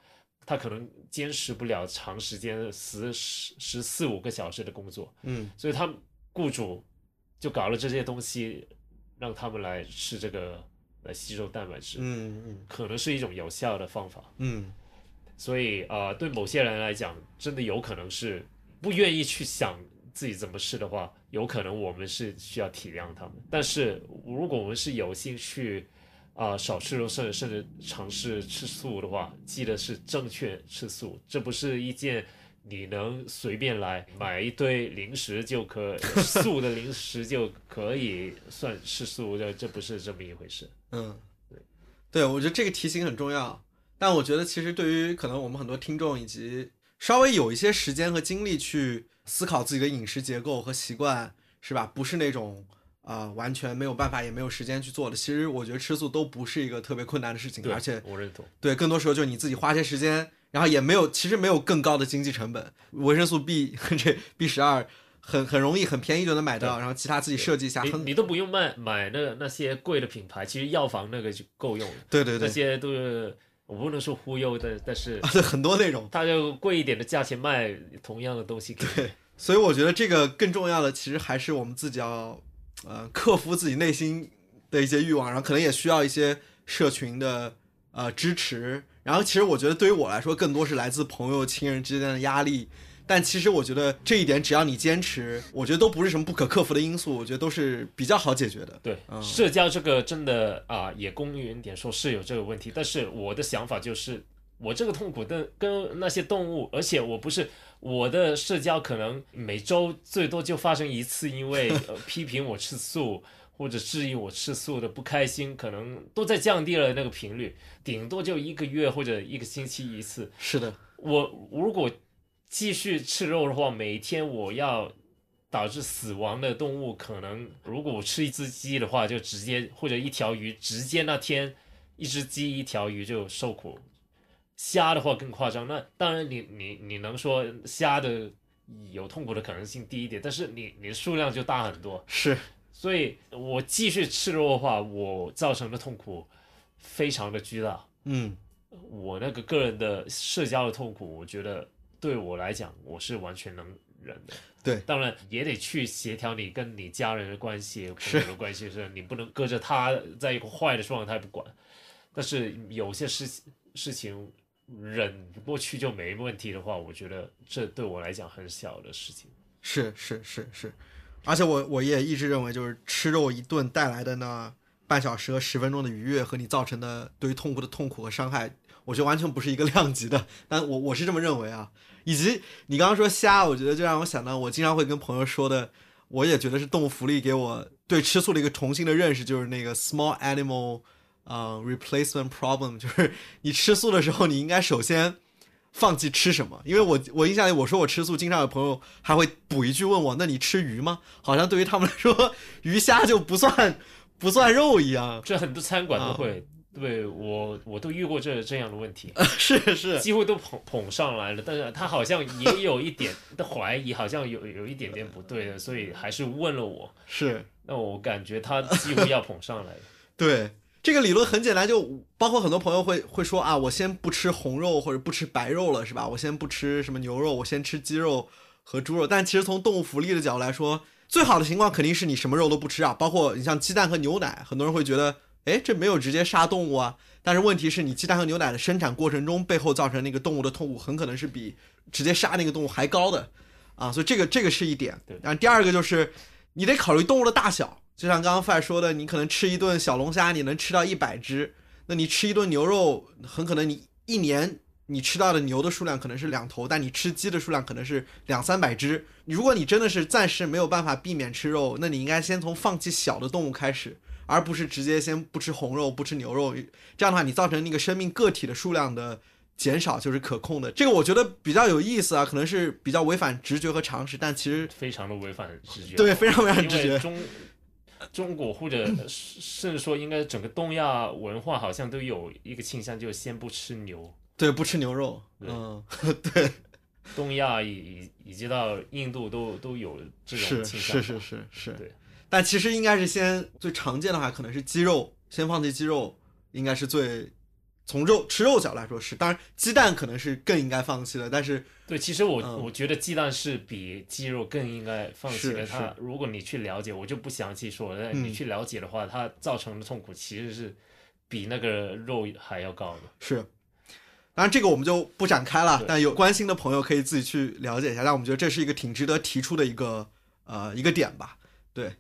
他可能坚持不了长时间十十十四五个小时的工作。嗯。所以他们雇主就搞了这些东西，让他们来吃这个来吸收蛋白质，嗯嗯。可能是一种有效的方法。嗯所以呃，对某些人来讲，真的有可能是不愿意去想自己怎么吃的话，有可能我们是需要体谅他们。但是如果我们是有心去啊、少吃肉，甚至甚至尝试吃素的话，记得是正确吃素，这不是一件。你能随便来买一堆零食就可素的零食就可以算吃素的，这不是这么一回事。嗯，对对，我觉得这个提醒很重要。但我觉得其实对于可能我们很多听众以及稍微有一些时间和精力去思考自己的饮食结构和习惯，是吧？不是那种啊、呃完全没有办法也没有时间去做的。其实我觉得吃素都不是一个特别困难的事情，而且我认同。对，更多时候就是你自己花些时间，然后也没有，其实没有更高的经济成本。维生素 B 这 B 十二很很容易、很便宜就能买到，然后其他自己设计一下，你你都不用买买那那些贵的品牌，其实药房那个就够用了。对对对，那些都是我不能说忽悠的，但是啊对很多那种。他就贵一点的价钱卖同样的东西给你。所以我觉得这个更重要的，其实还是我们自己要，呃，克服自己内心的一些欲望，然后可能也需要一些社群的呃支持。然后其实我觉得对于我来说，更多是来自朋友、亲人之间的压力。但其实我觉得这一点，只要你坚持，我觉得都不是什么不可克服的因素，我觉得都是比较好解决的。对，嗯社交这个真的啊，也公允点说是有这个问题，但是我的想法就是，我这个痛苦的跟那些动物，而且我不是我的社交可能每周最多就发生一次，因为、呃、批评我吃素。或者质疑我吃素的不开心，可能都在降低了那个频率，顶多就一个月或者一个星期一次。是的，我如果继续吃肉的话，每天我要导致死亡的动物，可能如果我吃一只鸡的话，就直接或者一条鱼，直接那天一只鸡一条鱼就受苦。虾的话更夸张，那当然你你你能说虾的有痛苦的可能性低一点，但是你你的数量就大很多。是所以我继续吃肉的话，我造成的痛苦非常的巨大。嗯我那个个人的社交的痛苦，我觉得对我来讲，我是完全能忍的。对当然也得去协调你跟你家人的关系、朋是友的关系，是你不能搁着他在一个坏的状态不管。但是有些事事情忍过去就没问题的话，我觉得这对我来讲很小的事情。是是是是，而且我我也一直认为，就是吃肉一顿带来的那半小时和十分钟的愉悦，和你造成的对于痛苦的痛苦和伤害，我觉得完全不是一个量级的。但我我是这么认为啊。以及你刚刚说虾，我觉得就让我想到我经常会跟朋友说的，我也觉得是动物福利给我对吃素的一个重新的认识，就是那个 small animal 呃 replacement problem，就是你吃素的时候，你应该首先。放弃吃什么？因为我我印象里我说我吃素，经常有朋友还会补一句问我：“那你吃鱼吗？”好像对于他们来说，鱼虾就不算不算肉一样。这很多餐馆啊都会，对我我都遇过这这样的问题。是是，几乎都捧捧上来了，但是他好像也有一点 的怀疑，好像有有一点点不对的，所以还是问了我。是那我感觉他几乎要捧上来了。对这个理论很简单，就包括很多朋友会会说啊，我先不吃红肉或者不吃白肉了，是吧？我先不吃什么牛肉，我先吃鸡肉和猪肉。但其实从动物福利的角度来说，最好的情况肯定是你什么肉都不吃啊，包括你像鸡蛋和牛奶，很多人会觉得，哎，这没有直接杀动物啊。但是问题是你鸡蛋和牛奶的生产过程中，背后造成那个动物的痛苦，很可能是比直接杀那个动物还高的啊。所以这个这个是一点。对然后第二个就是你得考虑动物的大小，就像刚刚范说的，你可能吃一顿小龙虾，你能吃到一百只，那你吃一顿牛肉，很可能你一年你吃到的牛的数量可能是两头，但你吃鸡的数量可能是两三百只。如果你真的是暂时没有办法避免吃肉，那你应该先从放弃小的动物开始，而不是直接先不吃红肉、不吃牛肉。这样的话，你造成那个生命个体的数量的减少就是可控的。这个我觉得比较有意思啊，可能是比较违反直觉和常识，但其实非常的违反直觉。对非常违反直觉。中中国或者甚至说应该整个东亚文化好像都有一个倾向，就是先不吃牛。对，不吃牛肉。嗯 对嗯，东亚以以以及到印度都都有这种是倾向。是是是是，对但其实应该是先最常见的话，可能是鸡肉，先放弃鸡肉，应该是最从肉吃肉角来说是。当然，鸡蛋可能是更应该放弃的，但是对，其实我、嗯我觉得鸡蛋是比鸡肉更应该放弃的。是它如果你去了解，我就不详细说了。你去了解的话，它造成的痛苦其实是比那个肉还要高的。是。当然，这个我们就不展开了，但有关心的朋友可以自己去了解一下。但我们觉得这是一个挺值得提出的一个呃一个点吧。对。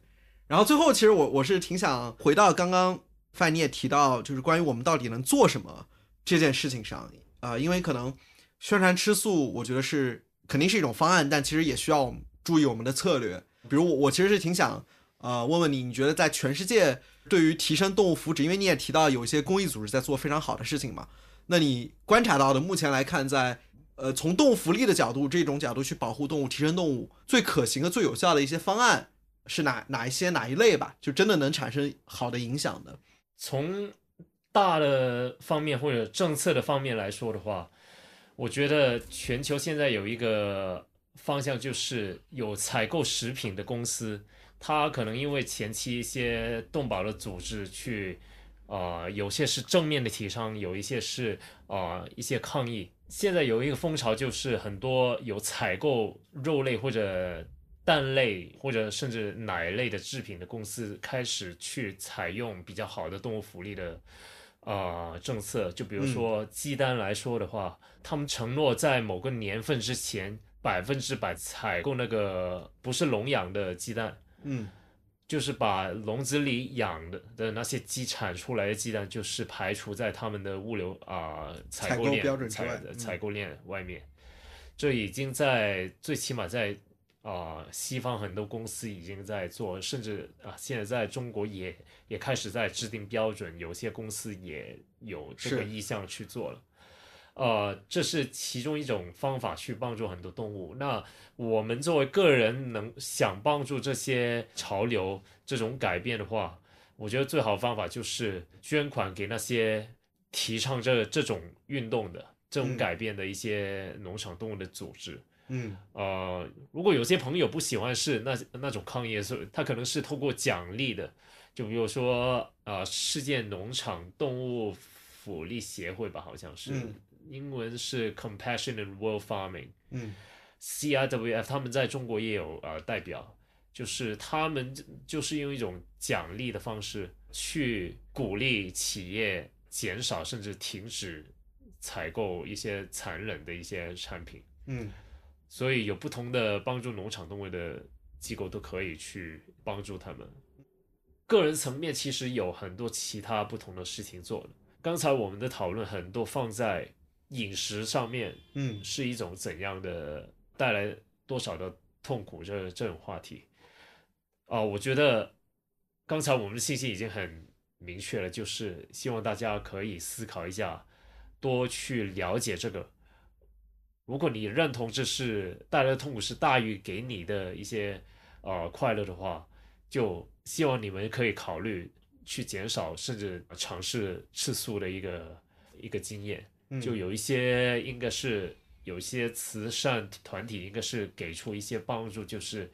然后最后，其实我我是挺想回到刚刚范你也提到，就是关于我们到底能做什么这件事情上，啊、因为可能宣传吃素，我觉得是肯定是一种方案，但其实也需要注意我们的策略。比如我我其实是挺想呃问问你，你觉得在全世界对于提升动物福祉，因为你也提到有一些公益组织在做非常好的事情嘛，那你观察到的目前来看在，呃从动物福利的角度这种角度去保护动物、提升动物最可行和、最有效的一些方案是哪哪一些哪一类吧？就真的能产生好的影响的。从大的方面或者政策的方面来说的话，我觉得全球现在有一个方向，就是有采购食品的公司，它可能因为前期一些动保的组织去，呃，有些是正面的提倡，有一些是呃一些抗议。现在有一个风潮，就是很多有采购肉类或者蛋类或者甚至奶类的制品的公司开始去采用比较好的动物福利的呃政策，就比如说鸡蛋来说的话，他们承诺在某个年份之前百分之百采购那个不是笼养的鸡蛋，嗯。就是把笼子里养的的那些鸡产出来的鸡蛋，就是排除在他们的物流啊、采采购购链采购链外面。这已经在最起码在啊、西方很多公司已经在做，甚至啊、现在在中国也也开始在制定标准，有些公司也有这个意向去做了。呃，这是其中一种方法去帮助很多动物。那我们作为个人能想帮助这些潮流这种改变的话，我觉得最好的方法就是捐款给那些提倡这这种运动的、这种嗯改变的一些农场动物的组织。嗯呃，如果有些朋友不喜欢是那那种抗议，是他可能是透过奖励的，就比如说呃，世界农场动物福利协会吧，好像是，嗯。英文是 Compassionate World Farming。嗯，CRWF 他们在中国也有呃代表，就是他们就是用一种奖励的方式去鼓励企业减少甚至停止采购一些残忍的一些产品，嗯所以有不同的帮助农场动物的机构都可以去帮助他们。个人层面其实有很多其他不同的事情做的。刚才我们的讨论很多放在饮食上面，嗯是一种怎样的带来多少的痛苦这这种话题啊、我觉得刚才我们的信息已经很明确了，就是希望大家可以思考一下，多去了解这个。如果你认同这是带来的痛苦是大于给你的一些呃快乐的话，就希望你们可以考虑去减少甚至尝试吃素的一个一个经验。嗯，就有一些应该是有一些慈善团体应该是给出一些帮助，就是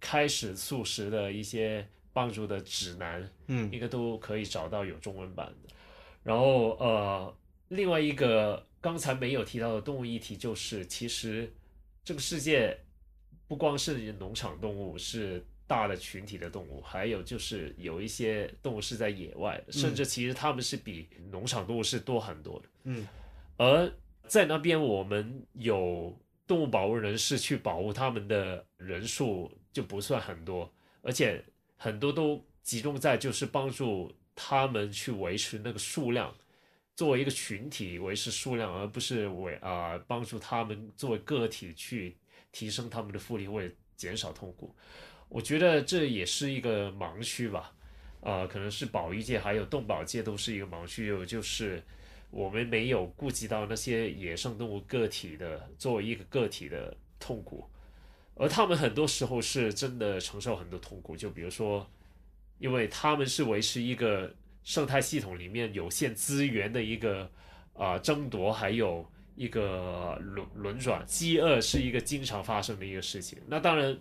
开始素食的一些帮助的指南，嗯应该都可以找到有中文版的。然后呃，另外一个刚才没有提到的动物议题就是，其实这个世界不光是农场动物是大的群体的动物，还有就是有一些动物是在野外的，甚至其实它们是比农场动物是多很多的。嗯而在那边，我们有动物保护人士去保护它们的人数就不算很多，而且很多都集中在就是帮助他们去维持那个数量，作为一个群体维持数量，而不是为啊、帮助他们作为个体去提升他们的福利或者减少痛苦。我觉得这也是一个盲区吧，啊、可能是保育界还有动保界都是一个盲区，就是。我们没有顾及到那些野生动物个体的作为一个个体的痛苦，而他们很多时候是真的承受很多痛苦。就比如说，因为他们是维持一个生态系统里面有限资源的一个啊、争夺，还有一个轮轮转，饥饿是一个经常发生的一个事情。那当然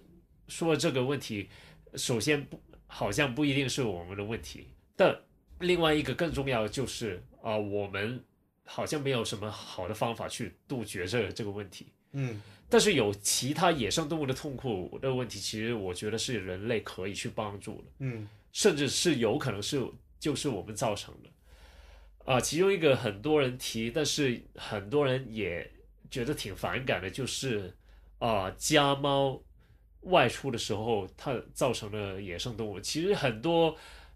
说这个问题，首先不好像不一定是我们的问题。但另外一个更重要的就是啊、我们好像没有什么好的方法去杜绝这这个问题。嗯但是有其他野生动物的痛苦的问题，其实我觉得是人类可以去帮助的。嗯甚至是有可能是就是我们造成的。啊、其中一个很多人提，但是很多人也觉得挺反感的，就是啊、家猫外出的时候，它造成的野生动物，其实很多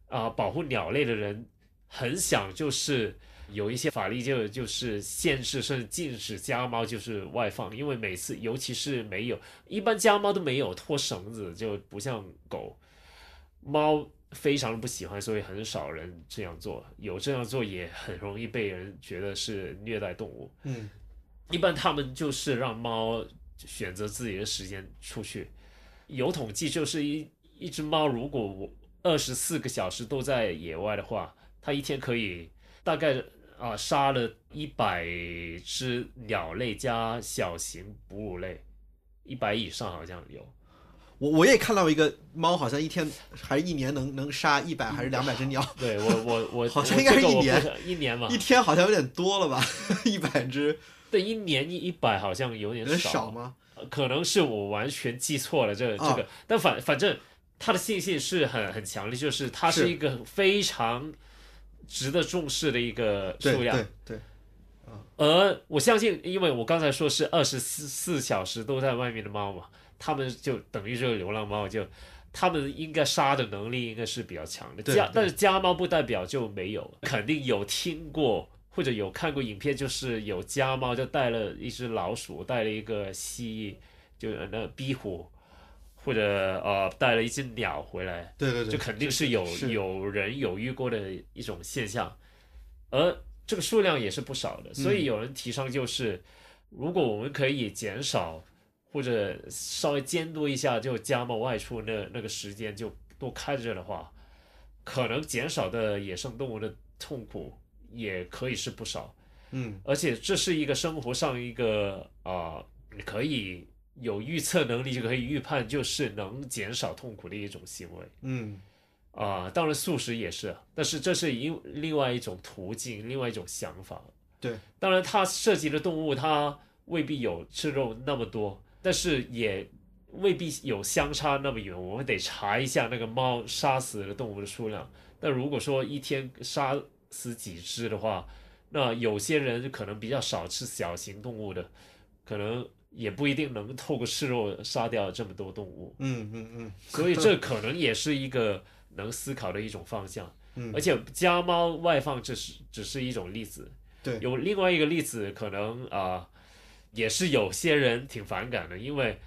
啊、保护鸟类的人很想就是。有一些法律就就是限制甚至禁止家猫就是外放，因为每次尤其是没有一般家猫都没有拖绳子，就不像狗，猫非常不喜欢，所以很少人这样做。有这样做也很容易被人觉得是虐待动物。嗯一般他们就是让猫选择自己的时间出去。有统计，就是一一只猫如果我二十四个小时都在野外的话，它一天可以大概啊、杀了一百只鸟类加小型哺乳类，一百以上好像有。我我也看到一个猫，好像一天还是一年能能杀一百还是两百只鸟，对我我我 好像应该是一年一年嘛一，天好像有点多了吧？一百只对，一年一一百好像有点少，少吗？呃可能是我完全记错了这啊这个，但反反正它的信息是很很强烈，就是它是是一个非常值得重视的一个数量。对对，而我相信，因为我刚才说是二十四四小时都在外面的猫嘛，它们就等于就是流浪猫，就他们应该杀的能力应该是比较强的。家但是家猫不代表就没有，肯定有听过或者有看过影片，就是有家猫就带了一只老鼠，带了一个蜥蜴，就那壁虎，或者呃带了一只鸟回来，对对对，就肯定是有是。有人有遇过的一种现象，而这个数量也是不少的，所以有人提倡就是，如果我们可以减少或者稍微监督一下，就家猫外出那那个时间就多开着的话，可能减少的野生动物的痛苦也可以是不少，嗯而且这是一个生活上一个啊、你可以有预测能力就可以预判，就是能减少痛苦的一种行为。嗯啊、当然素食也是，但是这是一另外一种途径，另外一种想法。对，当然它涉及的动物它未必有吃肉那么多，但是也未必有相差那么远。我们得查一下那个猫杀死的动物的数量。那如果说一天杀死几只的话，那有些人可能比较少吃小型动物的，可能也不一定能透过吃肉杀掉这么多动物。嗯嗯嗯所以这可能也是一个能思考的一种方向。嗯而且家猫外放这是只是一种例子，对有另外一个例子可能啊、也是有些人挺反感的，因为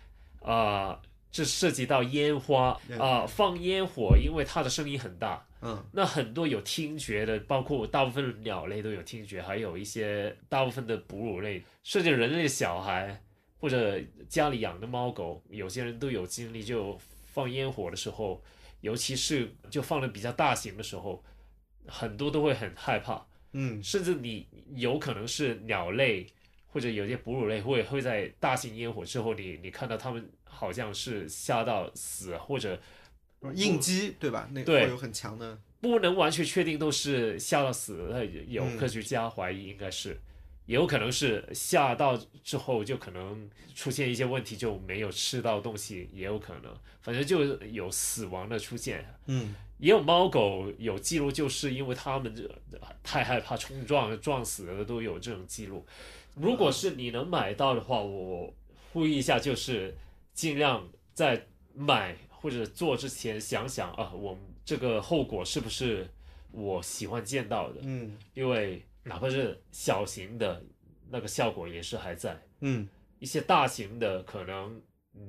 啊、这涉及到烟花啊、放烟火，因为它的声音很大，嗯。那很多有听觉的，包括大部分鸟类都有听觉，还有一些大部分的哺乳类，甚至人类的小孩或者家里养的猫狗，有些人都有经历，就放烟火的时候，尤其是就放的比较大型的时候，很多都会很害怕，嗯。甚至你有可能是鸟类或者有些哺乳类会会在大型烟火之后，你你看到它们好像是吓到死或者应激对吧？那会有很强的不能完全确定都是吓到死了，有嗯科学家怀疑应该是，也有可能是吓到之后就可能出现一些问题，就没有吃到东西，也有可能，反正就有死亡的出现。嗯也有猫狗有记录，就是因为它们这太害怕冲撞撞死了都有这种记录。如果是你能买到的话，我呼吁一下，就是尽量在买或者做之前想想啊，我们这个后果是不是我喜欢见到的？嗯因为哪怕是小型的，那个效果也是还在。嗯一些大型的，可能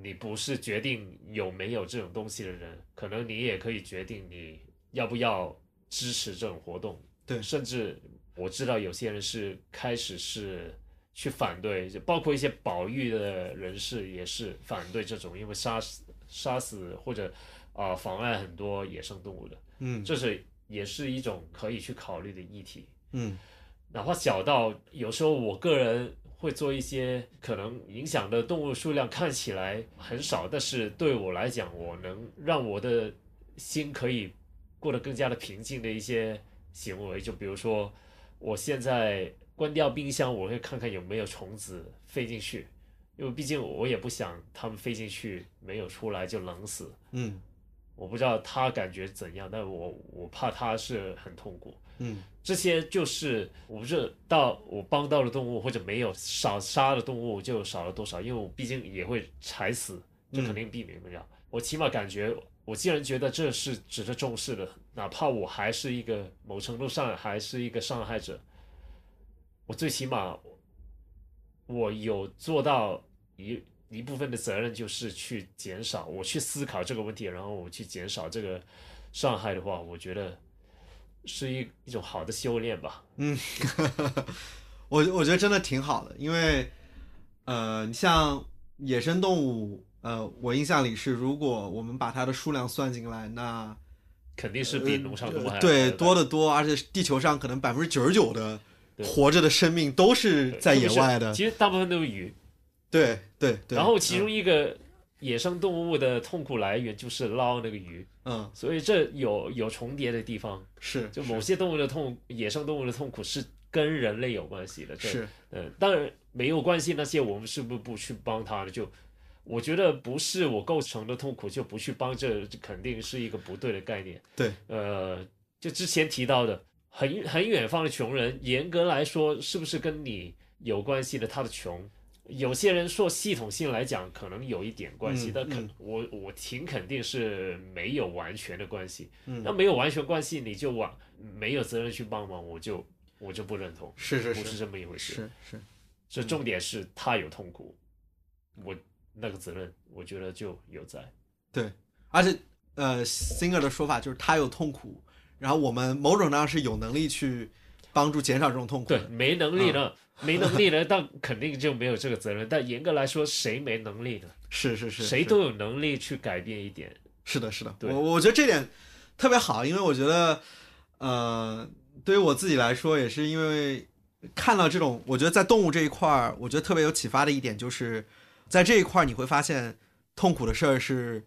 你不是决定有没有这种东西的人，可能你也可以决定你要不要支持这种活动。对甚至我知道有些人是开始是去反对，就包括一些保育的人士也是反对这种，因为杀死杀死或者啊、妨碍很多野生动物的，嗯这是也是一种可以去考虑的议题。嗯哪怕小到有时候我个人会做一些可能影响的动物数量看起来很少，但是对我来讲，我能让我的心可以过得更加的平静的一些行为，就比如说我现在关掉冰箱，我会看看有没有虫子飞进去，因为毕竟我也不想它们飞进去没有出来就冷死。嗯我不知道他感觉怎样，但我我怕他是很痛苦。嗯这些就是我不是到我帮到了动物或者没有少杀的动物就少了多少，因为我毕竟也会踩死，这肯定避免不了。我起码感觉，我既然觉得这是值得重视的，哪怕我还是一个某程度上还是一个伤害者，我最起码我有做到一一部分的责任，就是去减少，我去思考这个问题，然后我去减少这个伤害的话，我觉得是一一种好的修炼吧。嗯，我我觉得真的挺好的，因为呃，你像野生动物，呃，我印象里是，如果我们把它的数量算进来，那肯定是比农场动物还呃对多多得多，而且地球上可能百分之九十九的对活着的生命都是在野外的。其实大部分都是鱼，对对对。然后其中嗯一个野生动物的痛苦来源就是捞那个鱼，嗯所以这有有重叠的地方。是就某些动物的痛，野生动物的痛苦是跟人类有关系的。这是嗯，当然没有关系，那些我们是不是不去帮他呢？就我觉得不是我构成的痛苦就不去帮这，这肯定是一个不对的概念。对，呃，就之前提到的很很远方的穷人，严格来说是不是跟你有关系的？他的穷，有些人说系统性来讲可能有一点关系，嗯但肯、嗯我我挺肯定是没有完全的关系。嗯那没有完全关系，你就往没有责任去帮忙，我就我就不认同，是是不是这么一回事。是是，这重点是他有痛苦，我那个责任我觉得就有在。对，而且呃，Singer 的说法就是他有痛苦，然后我们某种上是有能力去帮助减少这种痛苦对，没能力嗯，没能力呢，但肯定就没有这个责任。但严格来说，谁没能力呢？是是是，是谁都有能力去改变一点。是的，是的，我我觉得这点特别好，因为我觉得，呃，对于我自己来说，也是因为看到这种，我觉得在动物这一块儿，我觉得特别有启发的一点，就是在这一块儿你会发现痛苦的事儿是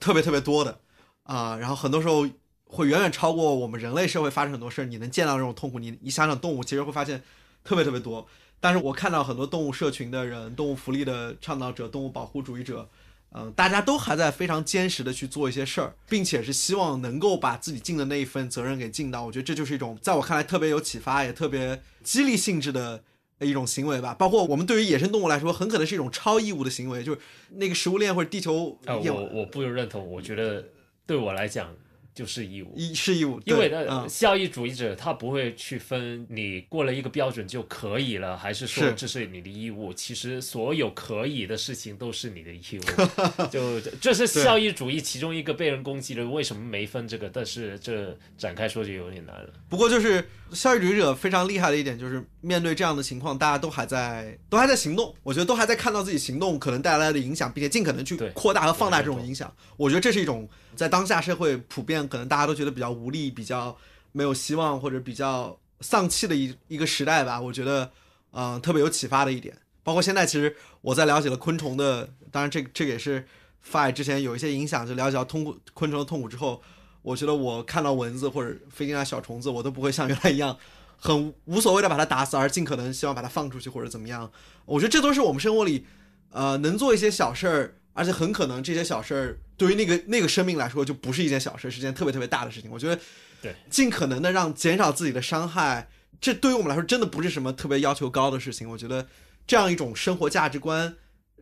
特别特别多的啊、然后很多时候会远远超过我们人类社会发生很多事儿，你能见到这种痛苦，你你想想动物，其实会发现特别特别多。但是我看到很多动物社群的人、动物福利的倡导者、动物保护主义者，嗯，大家都还在非常坚实的去做一些事儿，并且是希望能够把自己尽的那一份责任给尽到。我觉得这就是一种在我看来特别有启发，也特别激励性质的一种行为吧。包括我们对于野生动物来说，很可能是一种超义务的行为，就是那个食物链或者地球啊、业我我不认同，我觉得对我来讲就是义务。一是义务，因为呢，嗯效益主义者他不会去分你过了一个标准就可以了，还是说这是你的义务。其实所有可以的事情都是你的义务，就这是效益主义其中一个被人攻击的。为什么没分这个？但是这展开说就有点难了。不过就是效益主义者非常厉害的一点，就是面对这样的情况，大家都还在都还在行动，我觉得都还在看到自己行动可能带来的影响，并且尽可能去对扩大和放大这种影响。我觉得这是一种在当下社会普遍可能大家都觉得比较无力、比较没有希望或者比较丧气的一一个时代吧。我觉得，嗯、特别有启发的一点。包括现在，其实我在了解了昆虫的，当然这这个也是 Fi 之前有一些影响，就了解到通过昆虫的痛苦之后，我觉得我看到蚊子或者飞进来小虫子，我都不会像原来一样很无所谓的把它打死，而尽可能希望把它放出去或者怎么样。我觉得这都是我们生活里，呃，能做一些小事儿，而且很可能这些小事儿对于那个那个生命来说就不是一件小事，是件特别特别大的事情。我觉得，对，尽可能的让减少自己的伤害，这对于我们来说真的不是什么特别要求高的事情。我觉得这样一种生活价值观。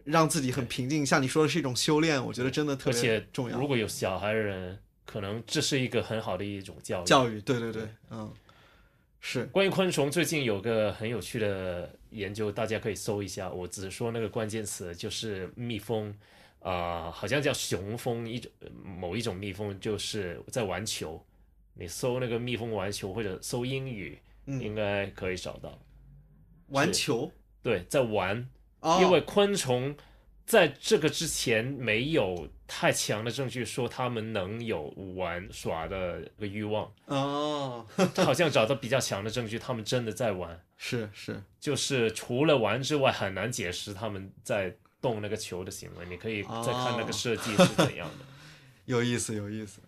让自己很平静，像你说的是一种修炼，我觉得真的特别重要。如果有小孩的人，可能这是一个很好的一种教育。教育，对对对，嗯，是，关于昆虫，最近有个很有趣的研究，大家可以搜一下。我只说那个关键词，就是蜜蜂，啊、好像叫雄蜂一种某一种蜜蜂，就是在玩球。你搜那个蜜蜂玩球，或者搜英语，嗯，应该可以找到。玩球，对，在玩，哦，因为昆虫在这个之前没有太强的证据说它们能有玩耍的个欲望，哦，好像找到比较强的证据，它们真的在玩。是是，就是除了玩之外，很难解释他们在动那个球的行为。你可以再看那个设计是怎样的。有意思有意思。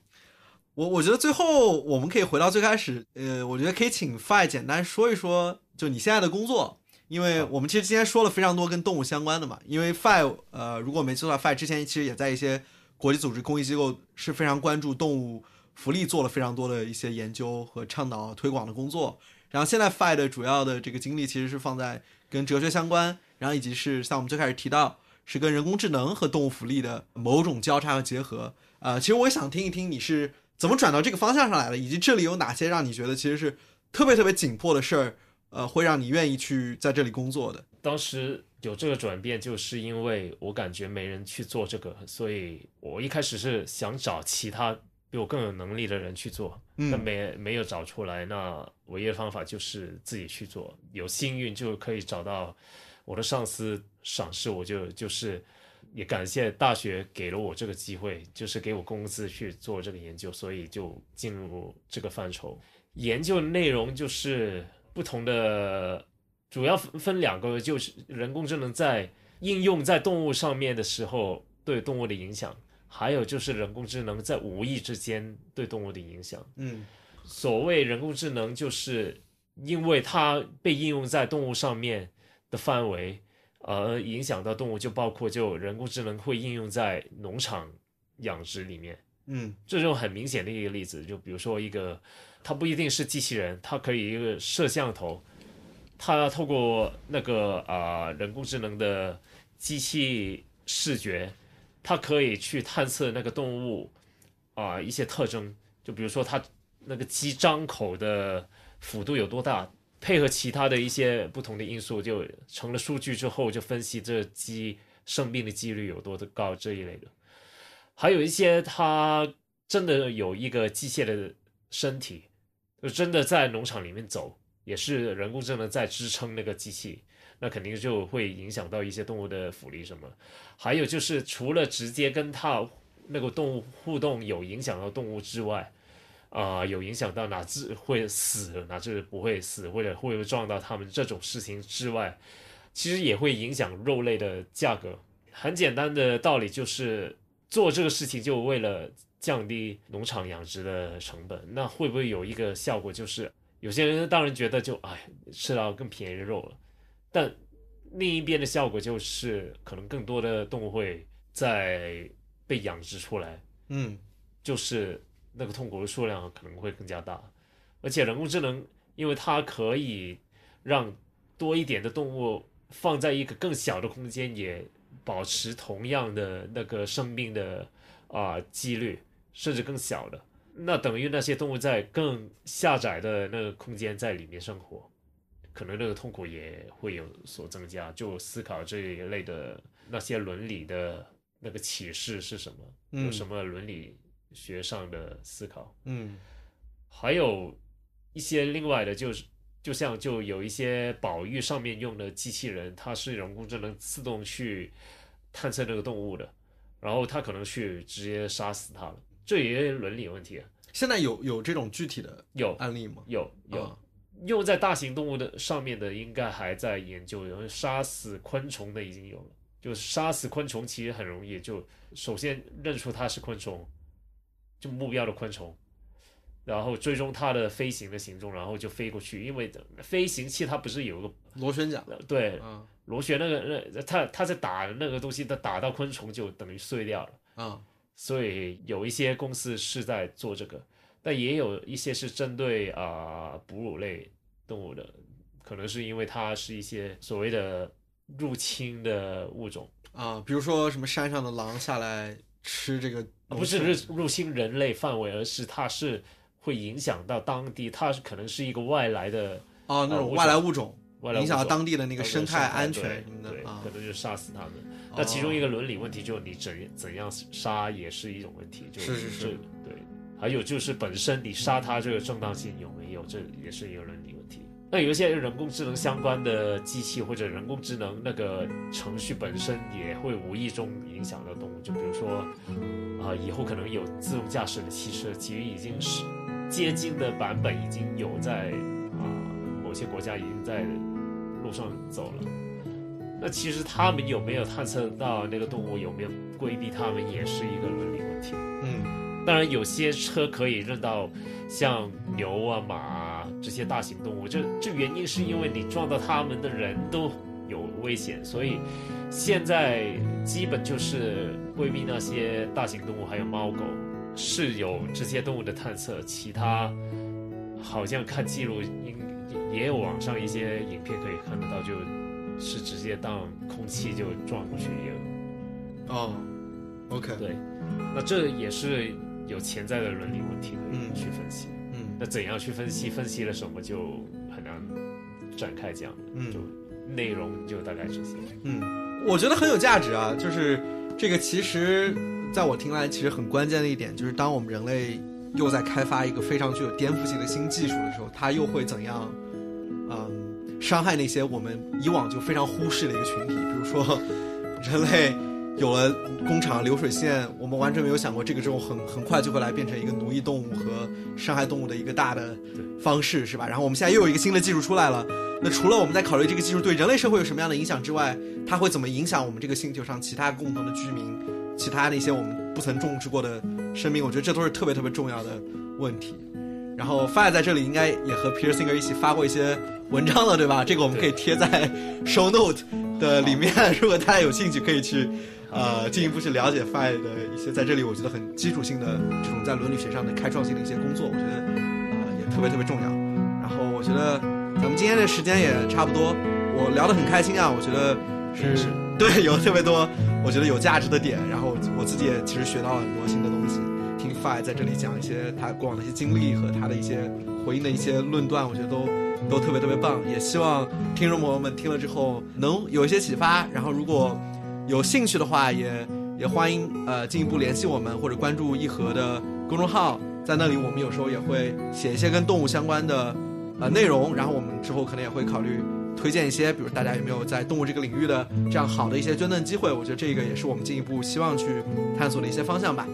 我我觉得最后我们可以回到最开始，呃，我觉得可以请 Fi 简单说一说，就你现在的工作，因为我们其实今天说了非常多跟动物相关的嘛。因为 Fi，呃，如果没记错，Fi 之前其实也在一些国际组织、公益机构是非常关注动物福利，做了非常多的一些研究和倡导推广的工作。然后现在 Fi 的主要的这个精力其实是放在跟哲学相关，然后以及是像我们最开始提到是跟人工智能和动物福利的某种交叉和结合。呃，其实我也想听一听你是怎么转到这个方向上来的，以及这里有哪些让你觉得其实是特别特别紧迫的事儿，呃，会让你愿意去在这里工作的。当时有这个转变，就是因为我感觉没人去做这个，所以我一开始是想找其他比我更有能力的人去做，但没没有找出来。那唯一的方法就是自己去做，有幸运就可以找到我的上司赏识，我就就是也感谢大学给了我这个机会，就是给我工资去做这个研究，所以就进入这个范畴。研究内容就是不同的，主要分分两个，就是人工智能在应用在动物上面的时候对动物的影响。还有就是人工智能在无意之间对动物的影响。嗯，所谓人工智能，就是因为它被应用在动物上面的范围，而影响到动物，就包括就人工智能会应用在农场养殖里面。嗯，这种很明显的一个例子，就比如说一个，它不一定是机器人，它可以一个摄像头，它透过那个啊人工智能的机器视觉。它可以去探测那个动物啊一些特征，就比如说它那个鸡张口的幅度有多大，配合其他的一些不同的因素，就成了数据之后，就分析这鸡生病的几率有多高这一类的。还有一些它真的有一个机械的身体，就真的在农场里面走，也是人工智能在支撑那个机器。那肯定就会影响到一些动物的福利什么，还有就是除了直接跟它那个动物互动有影响到动物之外，啊，有影响到哪只会死，哪只不会死，或者会不会撞到它们这种事情之外，其实也会影响肉类的价格。很简单的道理就是做这个事情就为了降低农场养殖的成本，那会不会有一个效果就是有些人当然觉得就哎吃到更便宜的肉了。但另一边的效果就是，可能更多的动物会在被养殖出来，嗯，就是那个痛苦的数量可能会更加大，而且人工智能，因为它可以让多一点的动物放在一个更小的空间，也保持同样的那个生命的啊几率，甚至更小的，那等于那些动物在更狭窄的那个空间在里面生活。可能那个痛苦也会有所增加，就思考这一类的那些伦理的那个启示是什么？有什么伦理学上的思考？嗯，还有一些另外的，就是就像就有一些保育上面用的机器人，它是人工智能自动去探测这个动物的，然后它可能去直接杀死它了，这也有伦理问题啊。现在有有这种具体的有案例吗？有有。用在大型动物的上面的，应该还在研究。然后杀死昆虫的已经有了，就是杀死昆虫其实很容易，就首先认出它是昆虫，就目标的昆虫，然后追踪它的飞行的行踪，然后就飞过去。因为飞行器它不是有个螺旋桨？对，螺旋那个那它它在打那个东西，它打到昆虫就等于碎掉了。啊，所以有一些公司是在做这个。但也有一些是针对啊哺乳类动物的，可能是因为它是一些所谓的入侵的物种啊，比如说什么山上的狼下来吃这个，不是入入侵人类范围，而是它是会影响到当地，它是可能是一个外来的哦那种外来物种，影响到当地的那个生态安全什么的，对，可能就杀死它们。那其中一个伦理问题，就你怎怎样杀也是一种问题，是是是，对。还有就是本身你杀它这个正当性有没有，这也是一个伦理问题。那有一些人工智能相关的机器或者人工智能那个程序本身也会无意中影响到动物，就比如说啊，以后可能有自动驾驶的汽车，其实已经是接近的版本已经有在啊某些国家已经在路上走了。那其实他们有没有探测到那个动物有没有规避他们，也是一个伦理问题。嗯。当然，有些车可以认到像牛啊、马啊这些大型动物，这这原因是因为你撞到他们的人都有危险，所以现在基本就是规避那些大型动物，还有猫狗是有这些动物的探测，其他好像看记录应也有网上一些影片可以看得到，就是直接当空气就撞过去也有。哦，OK，对，那这也是有潜在的伦理问题可以嗯去分析。嗯那怎样去分析？分析了什么就很难展开讲，嗯就内容就大概这些。嗯，我觉得很有价值啊。就是这个，其实在我听来，其实很关键的一点就是，当我们人类又在开发一个非常具有颠覆性的新技术的时候，它又会怎样，嗯，伤害那些我们以往就非常忽视的一个群体，比如说 人类。有了工厂流水线，我们完全没有想过这个之后很很快就会来变成一个奴役动物和伤害动物的一个大的方式，是吧？然后我们现在又有一个新的技术出来了，那除了我们在考虑这个技术对人类社会有什么样的影响之外，它会怎么影响我们这个星球上其他共同的居民，其他那些我们不曾种植过的生命？我觉得这都是特别特别重要的问题。然后 Fire 在这里应该也和 Peter Singer 一起发过一些文章了，对吧？这个我们可以贴在 Show Note 的里面，如果大家有兴趣可以去呃进一步去了解 Fire 的一些在这里我觉得很基础性的这种在伦理学上的开创性的一些工作，我觉得呃也特别特别重要。然后我觉得咱们今天的时间也差不多，我聊得很开心啊，我觉得是对有特别多我觉得有价值的点，然后我自己也其实学到了很多新的东西。听 Fi 在这里讲一些他过往的一些经历和他的一些回应的一些论断，我觉得都都特别特别棒。也希望听众朋友们听了之后能有一些启发，然后如果有兴趣的话，也也欢迎呃进一步联系我们或者关注一和的公众号，在那里我们有时候也会写一些跟动物相关的呃内容，然后我们之后可能也会考虑推荐一些，比如大家有没有在动物这个领域的这样好的一些捐赠机会，我觉得这个也是我们进一步希望去探索的一些方向吧。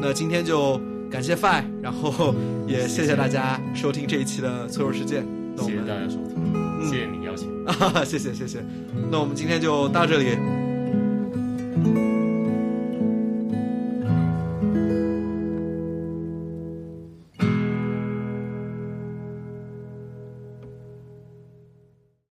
那今天就感谢 Fi，然后 也谢谢大家收听这一期的脆弱世界。谢谢们大家收听，嗯谢谢你邀请。啊，谢谢谢谢。那我们今天就到这里，thank you